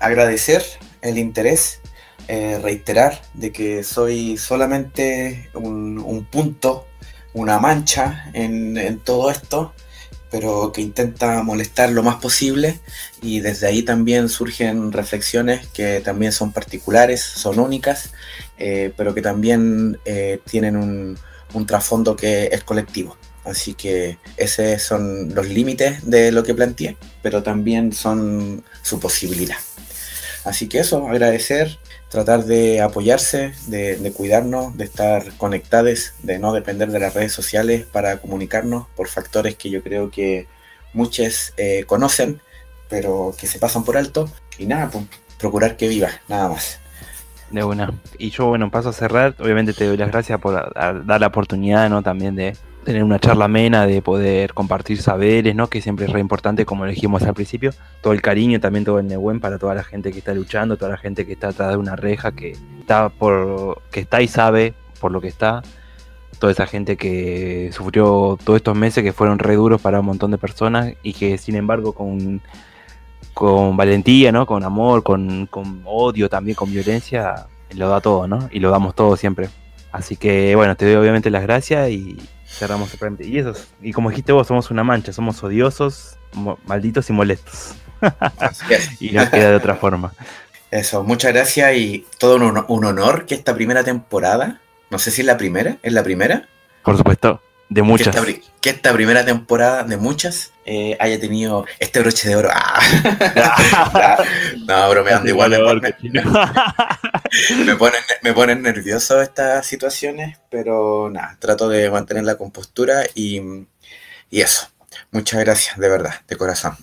Speaker 5: Agradecer el interés, eh, reiterar de que soy solamente un, punto, una mancha en, en todo esto pero que intenta molestar lo más posible y desde ahí también surgen reflexiones que también son particulares, son únicas, eh, pero que también eh, tienen un, trasfondo que es colectivo. Así que esos son los límites de lo que planteé, pero también son su posibilidad. Así que eso, agradecer tratar de apoyarse, de, cuidarnos, de estar conectados, de no depender de las redes sociales para comunicarnos por factores que yo creo que muchos eh, conocen, pero que se pasan por alto. Y nada, pues, procurar que viva, nada más.
Speaker 4: De una. Y yo, bueno, paso a cerrar. Obviamente te doy las gracias por dar la oportunidad, ¿no? También de, tener una charla amena, de poder compartir saberes, ¿no? Que siempre es re importante, como dijimos al principio. Todo el cariño, también todo el Nehuen para toda la gente que está luchando, toda la gente que está atrás de una reja, que está por, que está y sabe por lo que está. Toda esa gente que sufrió todos estos meses que fueron re duros para un montón de personas y que sin embargo con, con valentía, ¿no? Con amor, con, con odio también, con violencia, lo da todo, ¿no? Y lo damos todo siempre. Así que bueno, te doy obviamente las gracias y, cerramos el Y eso, y como dijiste vos, somos una mancha, somos odiosos, malditos y molestos. y no queda de otra forma.
Speaker 5: Eso, muchas gracias y todo un, honor que esta primera temporada, no sé si es la primera, ¿es la primera?
Speaker 4: Por supuesto, de muchas.
Speaker 5: Que esta, primera temporada de muchas eh, haya tenido este broche de oro. Ah. no, bromeando, igual me ponen, me ponen nervioso estas situaciones, pero nada, trato de mantener la compostura y, y eso. Muchas gracias, de verdad, de corazón.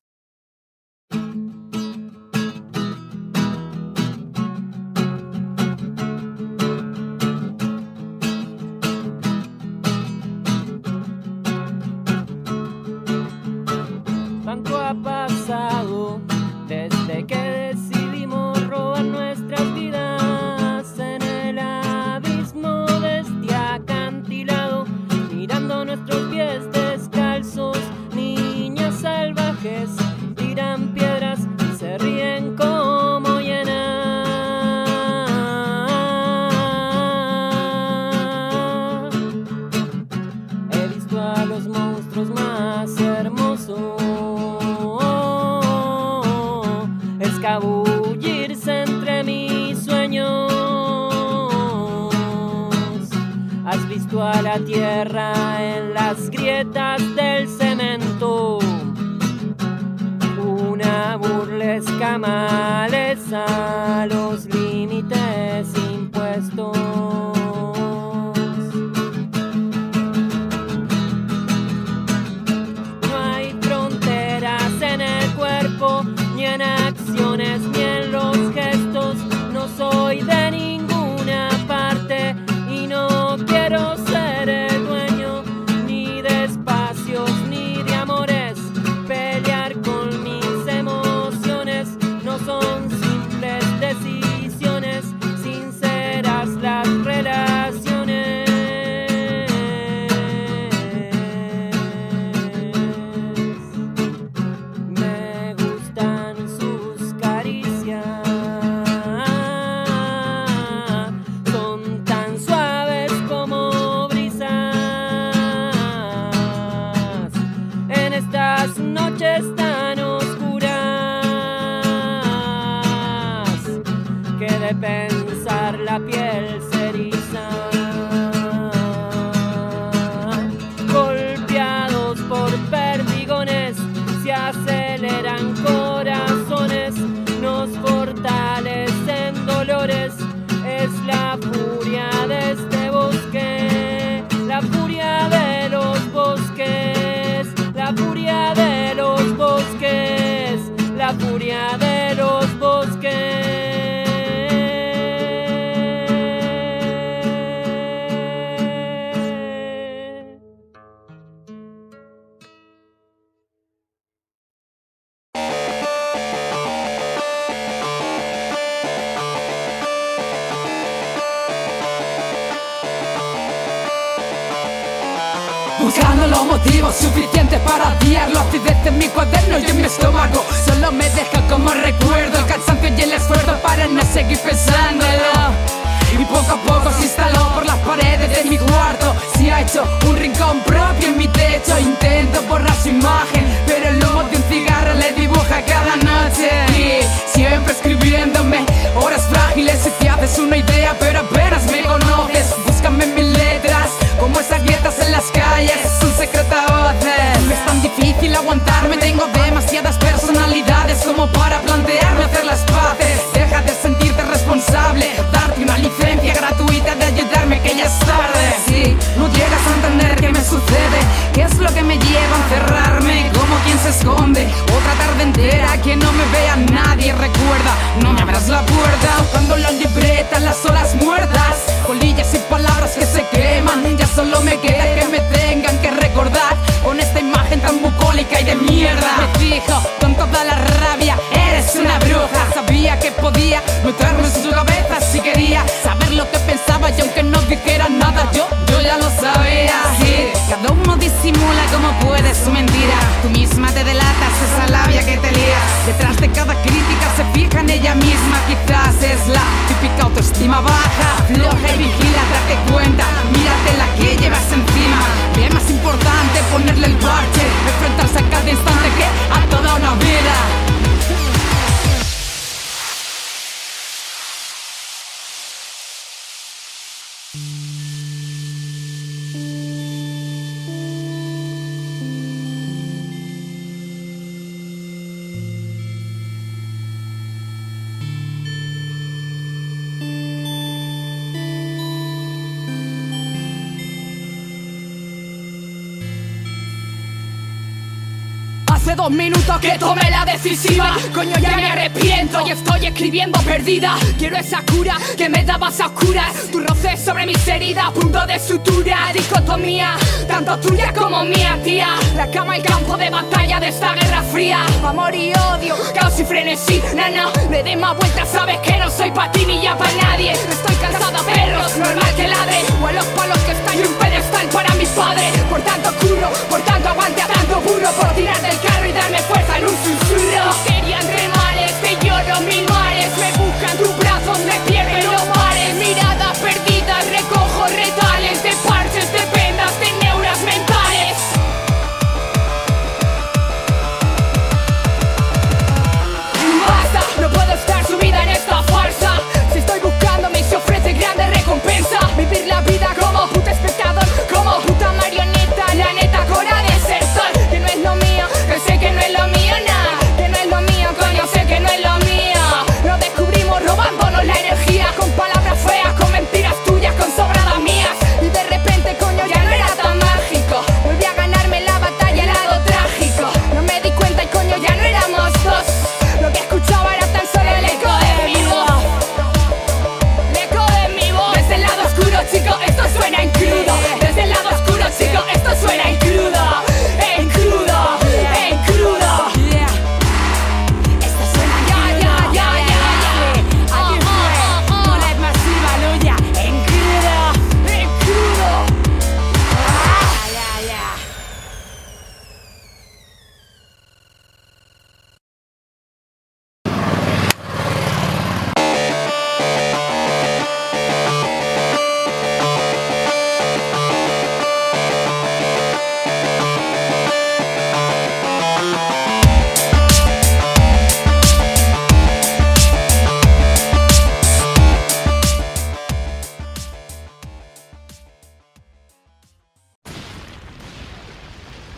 Speaker 6: dos minutos que tomé la decisiva. Coño ya me arrepiento y estoy escribiendo perdida. Quiero esa cura que me dabas a oscuras Tu roce sobre mis heridas, punto de sutura. Dicotomía, tanto tuya como mía tía. La cama el campo de batalla de esta guerra fría. Amor y odio, caos y frenesí. Nana, me dé más vueltas, sabes que no soy pa' ti ni ya pa' nadie. Estoy cansada perros, normal que ladre. O a los palos que están y un pedestal para mis padres. Por tanto curro, por tanto aguante, a tanto burro Por tirar del carro y darme fuerza en un susurro Querían remar este lloro mil mares me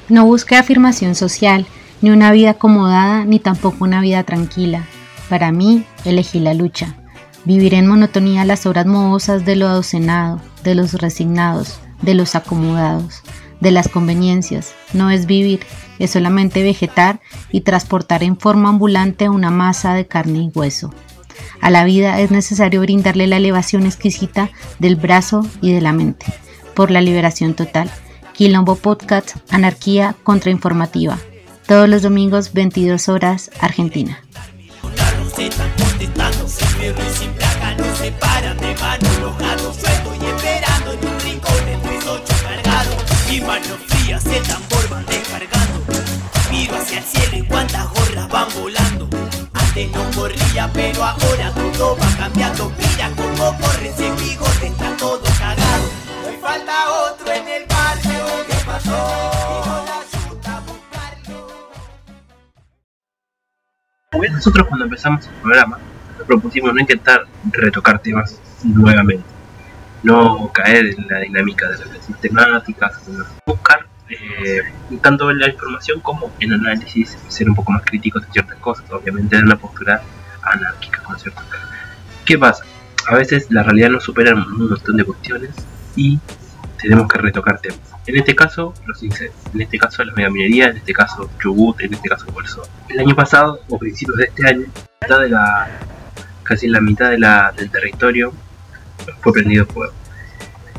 Speaker 6: No
Speaker 7: busqué afirmación social, ni una vida acomodada, ni tampoco una vida tranquila. Para mí, elegí la lucha. Vivir en monotonía las horas mohosas de lo adocenado, de los resignados, de los acomodados, de las conveniencias. No es vivir, es solamente vegetar y transportar en forma ambulante una masa de carne y hueso. A la vida es necesario brindarle la elevación exquisita del brazo y de la mente, por la liberación total. Quilombo Podcast, Anarquía Contrainformativa. Todos los domingos, 22 horas, Argentina.
Speaker 8: Mi no corría, pero ahora todo va cambiando. Mira cómo corre ese bigote, está todo cagado. Falta en el barrio. ¿Qué pasó?
Speaker 2: Nosotros cuando empezamos el programa propusimos no intentar retocar temas nuevamente, no caer en la dinámica de las sistemáticas, buscar eh, tanto en la información como en análisis, ser un poco más críticos de ciertas cosas, obviamente en una postura anárquica, ¿no cierto? ¿Qué pasa? A veces la realidad nos supera en un montón de cuestiones y tenemos que retocar temas. En este caso, los incendios, en este caso la megaminería, en este caso Chubut, en este caso Bolsón. El año pasado, o principios de este año, mitad de la, casi la mitad de la, del territorio fue prendido fuego.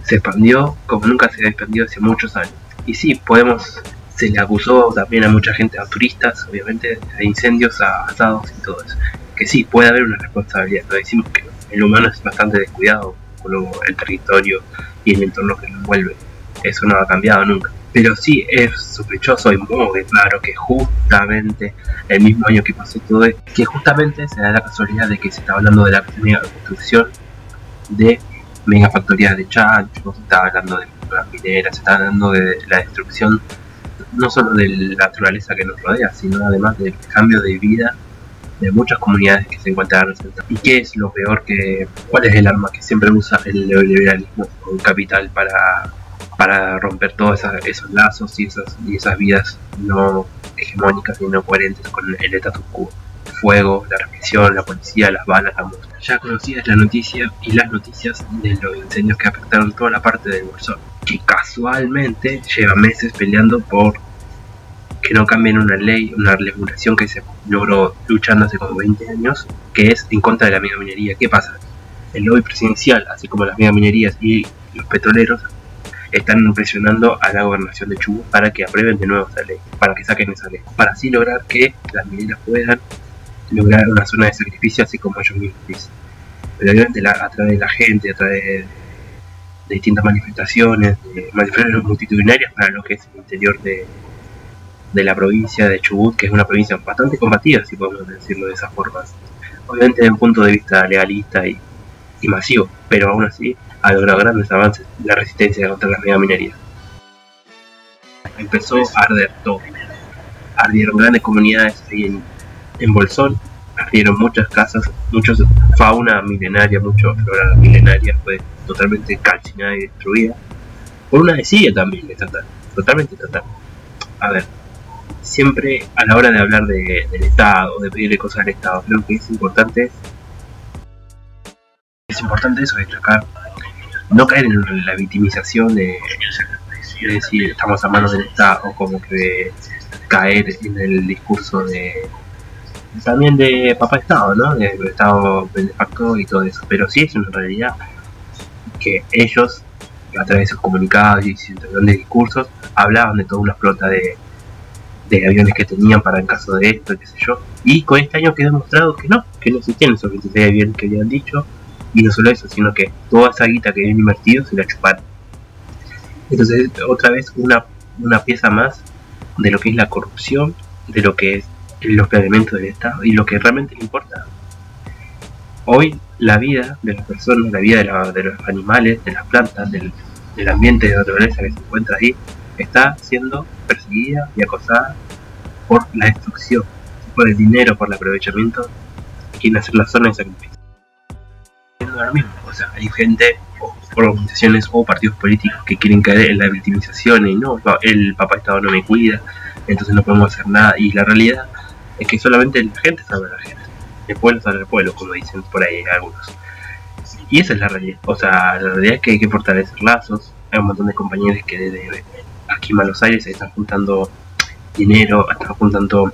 Speaker 2: Se expandió como nunca se había expandido hace muchos años. Y sí, podemos, se le acusó también a mucha gente, a turistas, obviamente, de incendios, a asados y todo eso. Que sí, puede haber una responsabilidad. Lo decimos que el humano es bastante descuidado el territorio y el entorno que lo envuelve. Eso no ha cambiado nunca. Pero sí es sospechoso y muy claro que justamente el mismo año que pasó todo esto, que justamente se da la casualidad de que se está hablando de la mega construcción de megafactorías de chanchos, se está hablando de las mineras, se está hablando de la destrucción no solo de la naturaleza que nos rodea, sino además del cambio de vida de muchas comunidades que se encuentran representadas. ¿Y qué es lo peor que, cuál es el arma que siempre usa el neoliberalismo o el capital para, para romper todos esos lazos y esas, y esas vidas no hegemónicas y no coherentes con el status quo? Fuego, la represión, la policía, las balas, la música. Ya conocida es la noticia y las noticias de los incendios que afectaron toda la parte del Bolsón, que casualmente lleva meses peleando por que no cambien una ley, una regulación que se logró luchando hace como 20 años, que es en contra de la megaminería. ¿Qué pasa? El lobby presidencial, así como las megaminerías y los petroleros, están presionando a la gobernación de Chubut para que aprueben de nuevo esa ley, para que saquen esa ley, para así lograr que las mineras puedan lograr una zona de sacrificio así como ellos mismos dicen. Pero obviamente la- a través de la gente, a través de, de distintas manifestaciones, de manifestaciones multitudinarias para lo que es el interior de, de la provincia de Chubut, que es una provincia bastante combativa, si podemos decirlo de esa forma. Obviamente desde un punto de vista legalista y, y masivo, pero aún así ha logrado grandes avances la resistencia contra la megaminería. Empezó a arder todo. Ardieron grandes comunidades ahí en, en Bolsón, ardieron muchas casas, muchos fauna milenaria, mucha flora milenaria fue totalmente calcinada y destruida. Por una desidia también estatal, totalmente estatal. A ver, siempre a la hora de hablar de- del Estado, de pedirle cosas al Estado, creo que es importante es importante eso, destacar, no caer en la victimización de, de decir estamos a manos del Estado, como que caer en el discurso de también de papá Estado, ¿no? Del Estado benefactor y todo eso, pero sí es una realidad que ellos, a través de sus comunicados y sus discursos, hablaban de toda una flota de, de aviones que tenían para en caso de esto, qué sé yo. Y con este año quedó demostrado que no, que no existían esos 26 aviones que habían dicho. Y no solo eso, sino que toda esa guita que habían invertido se la chuparon. Entonces, otra vez, una, una pieza más de lo que es la corrupción, de lo que es los planeamientos del Estado y lo que realmente le importa. Hoy, la vida de las personas, la vida de, la- de los animales, de las plantas, del, del ambiente de naturaleza que se encuentra ahí, está siendo perseguida y acosada por la destrucción, por el dinero, por el aprovechamiento, quieren hacer la zona de sacrificio. O sea, hay gente, o organizaciones o partidos políticos que quieren caer en la victimización y no, el papá Estado no me cuida, entonces no podemos hacer nada. Y la realidad es que solamente la gente sabe a la gente. El pueblo sabe al pueblo, como dicen por ahí algunos. Y esa es la realidad. O sea, la realidad es que hay que fortalecer lazos. Hay un montón de compañeros que desde aquí en Buenos Aires están juntando dinero, están juntando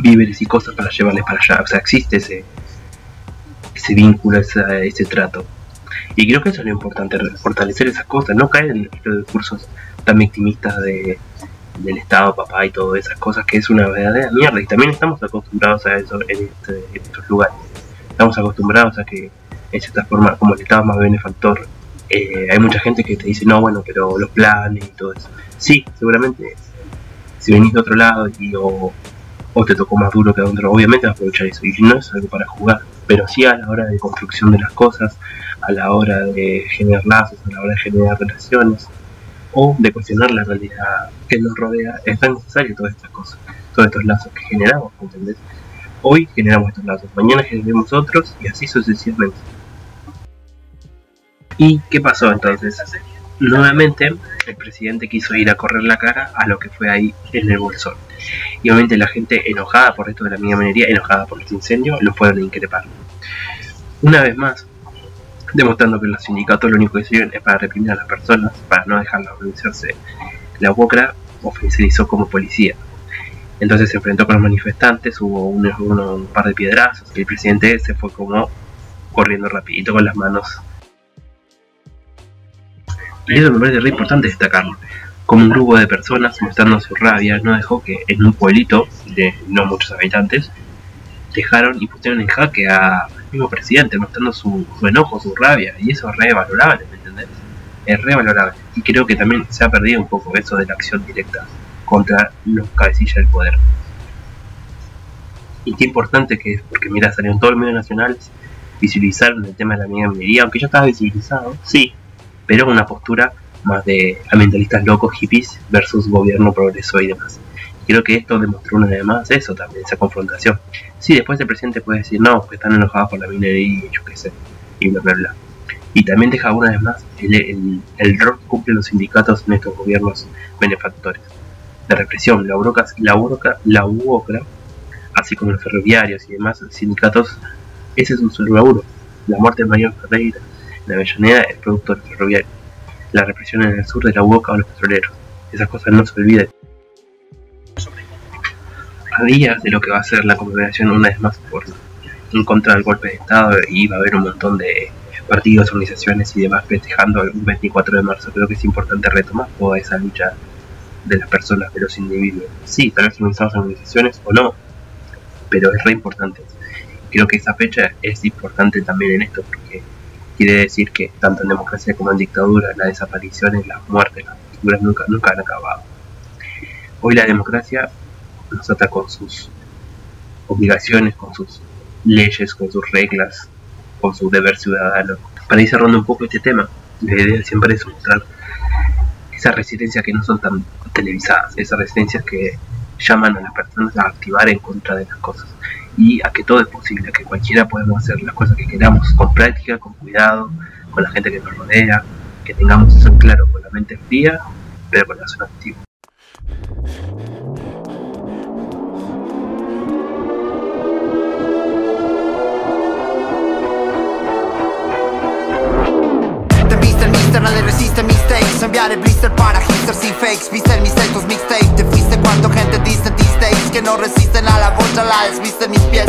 Speaker 2: víveres y cosas para llevarles para allá. O sea, existe ese, ese vínculo, ese, ese trato. Y creo que eso es lo importante, fortalecer esas cosas, no caer en los discursos tan victimistas de, del Estado, papá y todas esas cosas, que es una verdadera mierda. Y también estamos acostumbrados a eso en, este, estos lugares. Estamos acostumbrados a que, en cierta forma, como el Estado es más benefactor, eh, hay mucha gente que te dice, no, bueno, pero los planes y todo eso. Sí, seguramente, si venís de otro lado y o, te tocó más duro que a otro, obviamente vas a aprovechar eso. Y no es algo para jugar, pero sí a la hora de construcción de las cosas, a la hora de generar lazos, a la hora de generar relaciones o de cuestionar la realidad que nos rodea, es tan necesario todas estas cosas, todos estos lazos que generamos, ¿entendés? Hoy generamos estos lazos, mañana generemos otros y así sucesivamente. ¿Y qué pasó entonces? Nuevamente el presidente quiso ir a correr la cara a lo que fue ahí en el bolsón. Y obviamente la gente enojada por esto de la minería, enojada por este incendio, lo fueron a increpar. Una vez más, demostrando que los sindicatos lo único que sirven es para reprimir a las personas, para no dejarlas organizarse. La UOCRA oficializó como policía. Entonces se enfrentó con los manifestantes, hubo un, par de piedrazos y el presidente se fue como corriendo rapidito con las manos. Y eso me parece re importante destacarlo. Como un grupo de personas mostrando su rabia no dejó que en un pueblito de no muchos habitantes dejaron y pusieron en jaque a mismo presidente, mostrando su, enojo, su rabia, y eso es re valorable, ¿me entendés? Es re valorable. Y creo que también se ha perdido un poco eso de la acción directa contra los cabecillas del poder. Y qué importante que es, porque mira, salieron todos los medios nacionales, visibilizaron el tema de la minería, aunque ya estaba visibilizado, sí, pero una postura más de ambientalistas locos, hippies, versus gobierno progreso y demás. Creo que esto demostró una vez más eso también, esa confrontación. Sí, después el presidente puede decir, no, que están enojados por la minería y yo qué sé, y bla, bla, bla. Y también deja una vez más el, el, rol que cumplen los sindicatos en estos gobiernos benefactores. La represión, la UOCRA, la UOCRA, la UOCRA así como los ferroviarios y demás sindicatos, ese es un laburo. La muerte de Mayor Ferreira, la Avellaneda, el productor ferroviario. La represión en el sur de la UOCRA o los petroleros. Esas cosas no se olviden a días de lo que va a ser la conmemoración una vez más por en contra del golpe de Estado y va a haber un montón de partidos, organizaciones y demás festejando el 24 de marzo. Creo que es importante retomar toda esa lucha de las personas, de los individuos. Sí, tal vez organizamos organizaciones o no, pero es re importante. Creo que esa fecha es importante también en esto porque quiere decir que tanto en democracia como en dictadura las desapariciones, las muertes, las dictaduras nunca, nunca han acabado. Hoy la democracia nos ata con sus obligaciones, con sus leyes, con sus reglas, con su deber ciudadano. Para ir cerrando un poco este tema, la idea siempre es mostrar esas resistencias que no son tan televisadas, esas resistencias que llaman a las personas a activar en contra de las cosas y a que todo es posible, a que cualquiera podemos hacer las cosas que queramos con práctica, con cuidado, con la gente que nos rodea, que tengamos eso claro, con la mente fría, pero con la activa.
Speaker 9: Mistakes Enviar blister para hipsters y fakes. Viste el mistake, tus mixtape Te fuiste cuánto gente diste days Que no resisten a la bocha, la desviste mis pies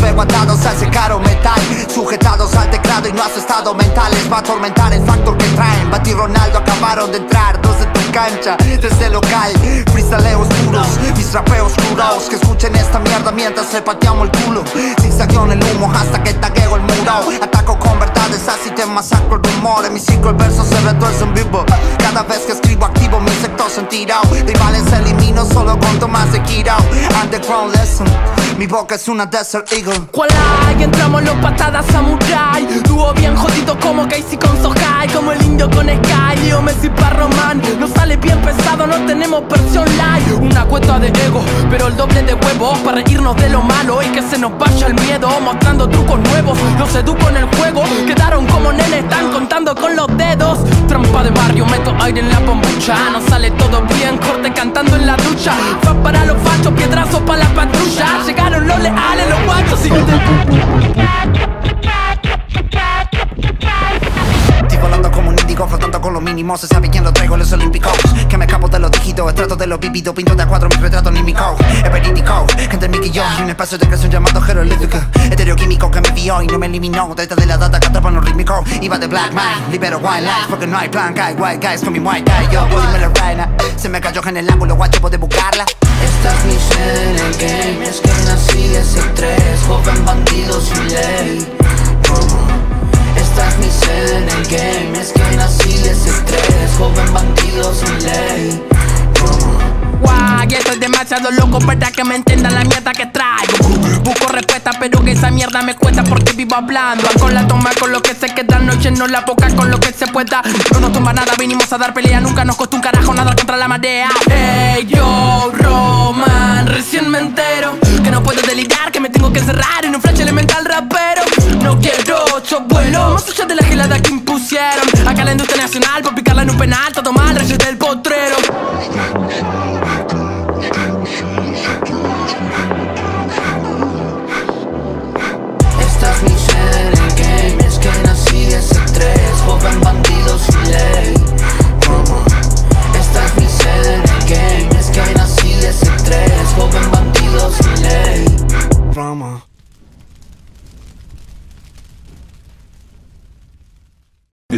Speaker 9: los atados al secaro metal Sujetados al teclado y no has estado mentales Va a atormentar el factor que traen. Bati Ronaldo acabaron de entrar Dos de tu cancha, desde local. Freestaleos duros, mis rapeos oscuros Que escuchen esta mierda mientras le pateamos el culo. Zigzagueo el humo hasta que tagueo el muro. Ataco con verdades así te masacro el rumor. En mi ciclo el verso se retuerce en vivo. Cada vez que escribo activo mi sector sentirá Rivales elimino solo con tomas de Kirao. Underground lesson Mi boca es una desert
Speaker 10: ¿Cuál hay? Entramos los patadas samurai Dúo bien jodido como Casey con Sohai Como el indio con Sky Leo Messi para Román Nos sale bien pesado, no tenemos versión live Una cuenta de ego, pero el doble de huevos Para reírnos de lo malo y que se nos vaya el miedo Mostrando trucos nuevos, los educo en el juego Quedaron como nenes, están contando con los escucha. No sale todo bien, corte cantando en la ducha. Fue para los fachos, piedrazos para la patrulla. Llegaron los leales, los guachos y
Speaker 9: Índigo, flotando con lo mínimo Se sabe quién lo traigo, los olímpicos. Que me escapo de los dígitos, estrato de los vividos Pinto de a cuatro, mis retratos anímicos. Es verídico, entre Mickey y yo Hay un espacio de creación llamado jeroglífico. Estereoquímico que me vio y no me eliminó. Detrás de la data que atrapa los rítmicos. Iba de black man, libero white lies Porque no hay plan, hay white guys con mi white guy Yo, dime la reina Se me cayó en el ángulo, guacho, puedes buscarla.
Speaker 11: Esta es mi el game, es que nací ese tres, joven bandido sin ley. Esta es mi sed en el game, es que nací ese tres, joven bandido sin ley.
Speaker 10: Guay, estoy demasiado loco para que me entiendan la mierda que traigo. Busco respuesta, pero que esa mierda me cuesta porque vivo hablando. Con la toma, con lo que se queda, noche no la poca, con lo que se pueda. No nos tumba nada, vinimos a dar pelea, nunca nos costó un carajo nada contra la marea. Hey, yo, Roman, recién me entero que no puedo delirar, que me tengo que cerrar en un flash elemental rapero. No quiero ocho vuelos, más allá de la gelada que impusieron. Acá la industria nacional, por picarla en un penal, todo mal, reyes del potrero.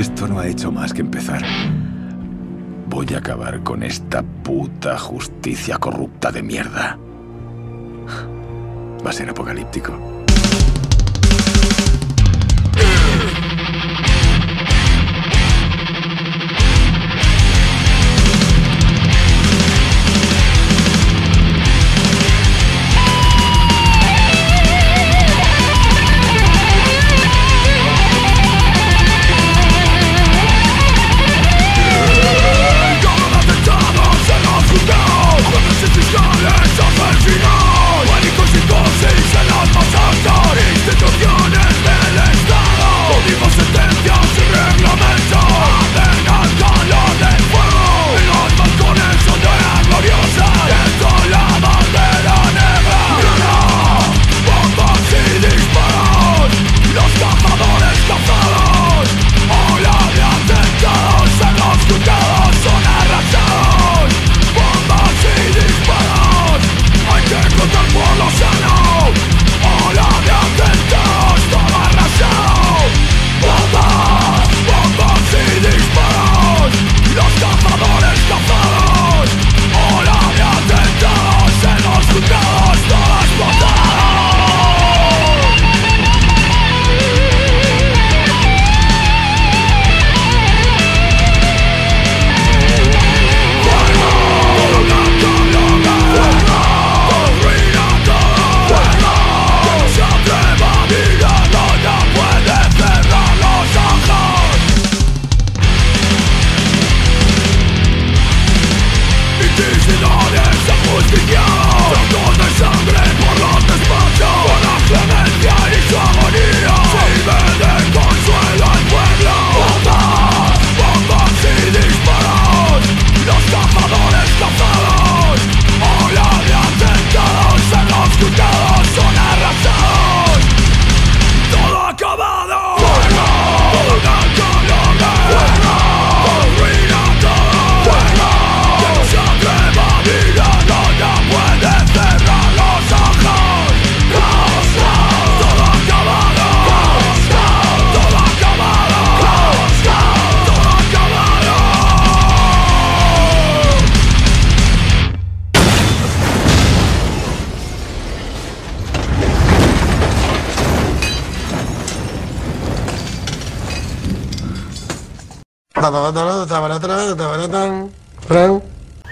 Speaker 12: Esto no ha hecho más que empezar. Voy a acabar con esta puta justicia corrupta de mierda. Va a ser apocalíptico.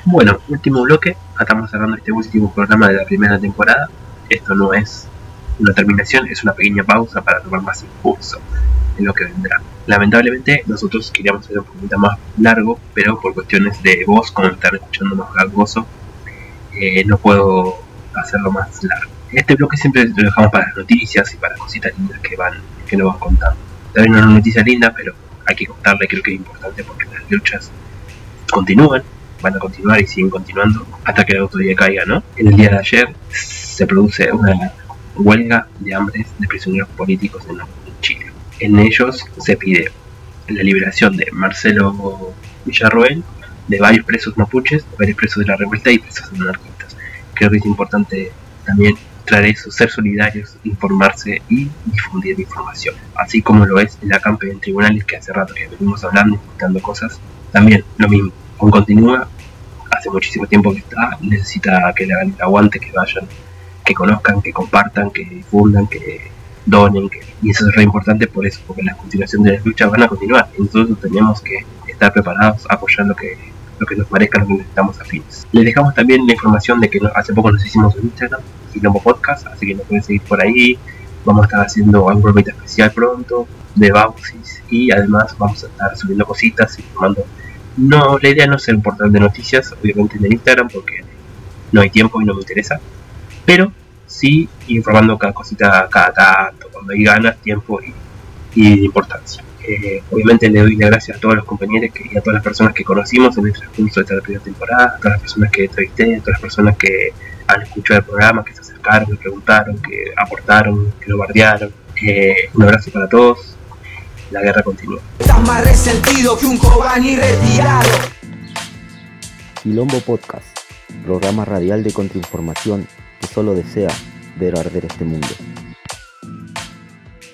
Speaker 2: Bueno, último bloque. Estamos cerrando este último programa de la primera temporada. Esto no es una terminación, es una pequeña pausa para tomar más impulso en lo que vendrá. Lamentablemente nosotros queríamos hacer un poquito más largo, pero por cuestiones de voz, como están escuchando más gangoso, eh, no puedo hacerlo más largo. Este bloque siempre lo dejamos para las noticias y para cositas lindas que van, que nos van contando. También una noticia linda, pero hay que contarle, creo que es importante porque las luchas continúan, van a continuar y siguen continuando hasta que la autoridad caiga, ¿no? En el día de ayer se produce una huelga de hambres de prisioneros políticos en Chile. En ellos se pide la liberación de Marcelo Villarroel, de varios presos mapuches, varios presos de la revuelta y presos anarquistas. Creo que es importante también eso, ser solidarios, informarse y difundir información. Así como lo es el acampe en tribunales que hace rato que venimos hablando, explicando cosas, también lo mismo. Aún continúa, hace muchísimo tiempo que está, necesita que le hagan el aguante, que vayan, que conozcan, que compartan, que difundan, que donen, y eso es re importante por eso, porque la continuación de las luchas van a continuar, y nosotros tenemos que estar preparados, apoyar lo que, lo que nos parezca, lo que necesitamos afines. Les dejamos también la información de que hace poco nos hicimos un Instagram, Quilombo Podcast, así que nos pueden seguir por ahí, vamos a estar haciendo un programa especial pronto de Bauxis y además vamos a estar subiendo cositas y tomando no, la idea no es ser un portal de noticias, obviamente en el Instagram, porque no hay tiempo y no me interesa. Pero sí informando cada cosita cada tanto, cuando hay ganas, tiempo y importancia. Eh, obviamente le doy las gracias a todos los compañeros que, y a todas las personas que conocimos en el transcurso de esta primera temporada, a todas las personas que entrevisté, a todas las personas que han escuchado el programa, que se acercaron, que preguntaron, que aportaron, que lo bardearon. Eh, un abrazo para todos. La guerra continúa.
Speaker 10: Estás más resentido que un Kobani retirado.
Speaker 13: Quilombo Podcast, programa radial de contrainformación que solo desea ver arder este mundo.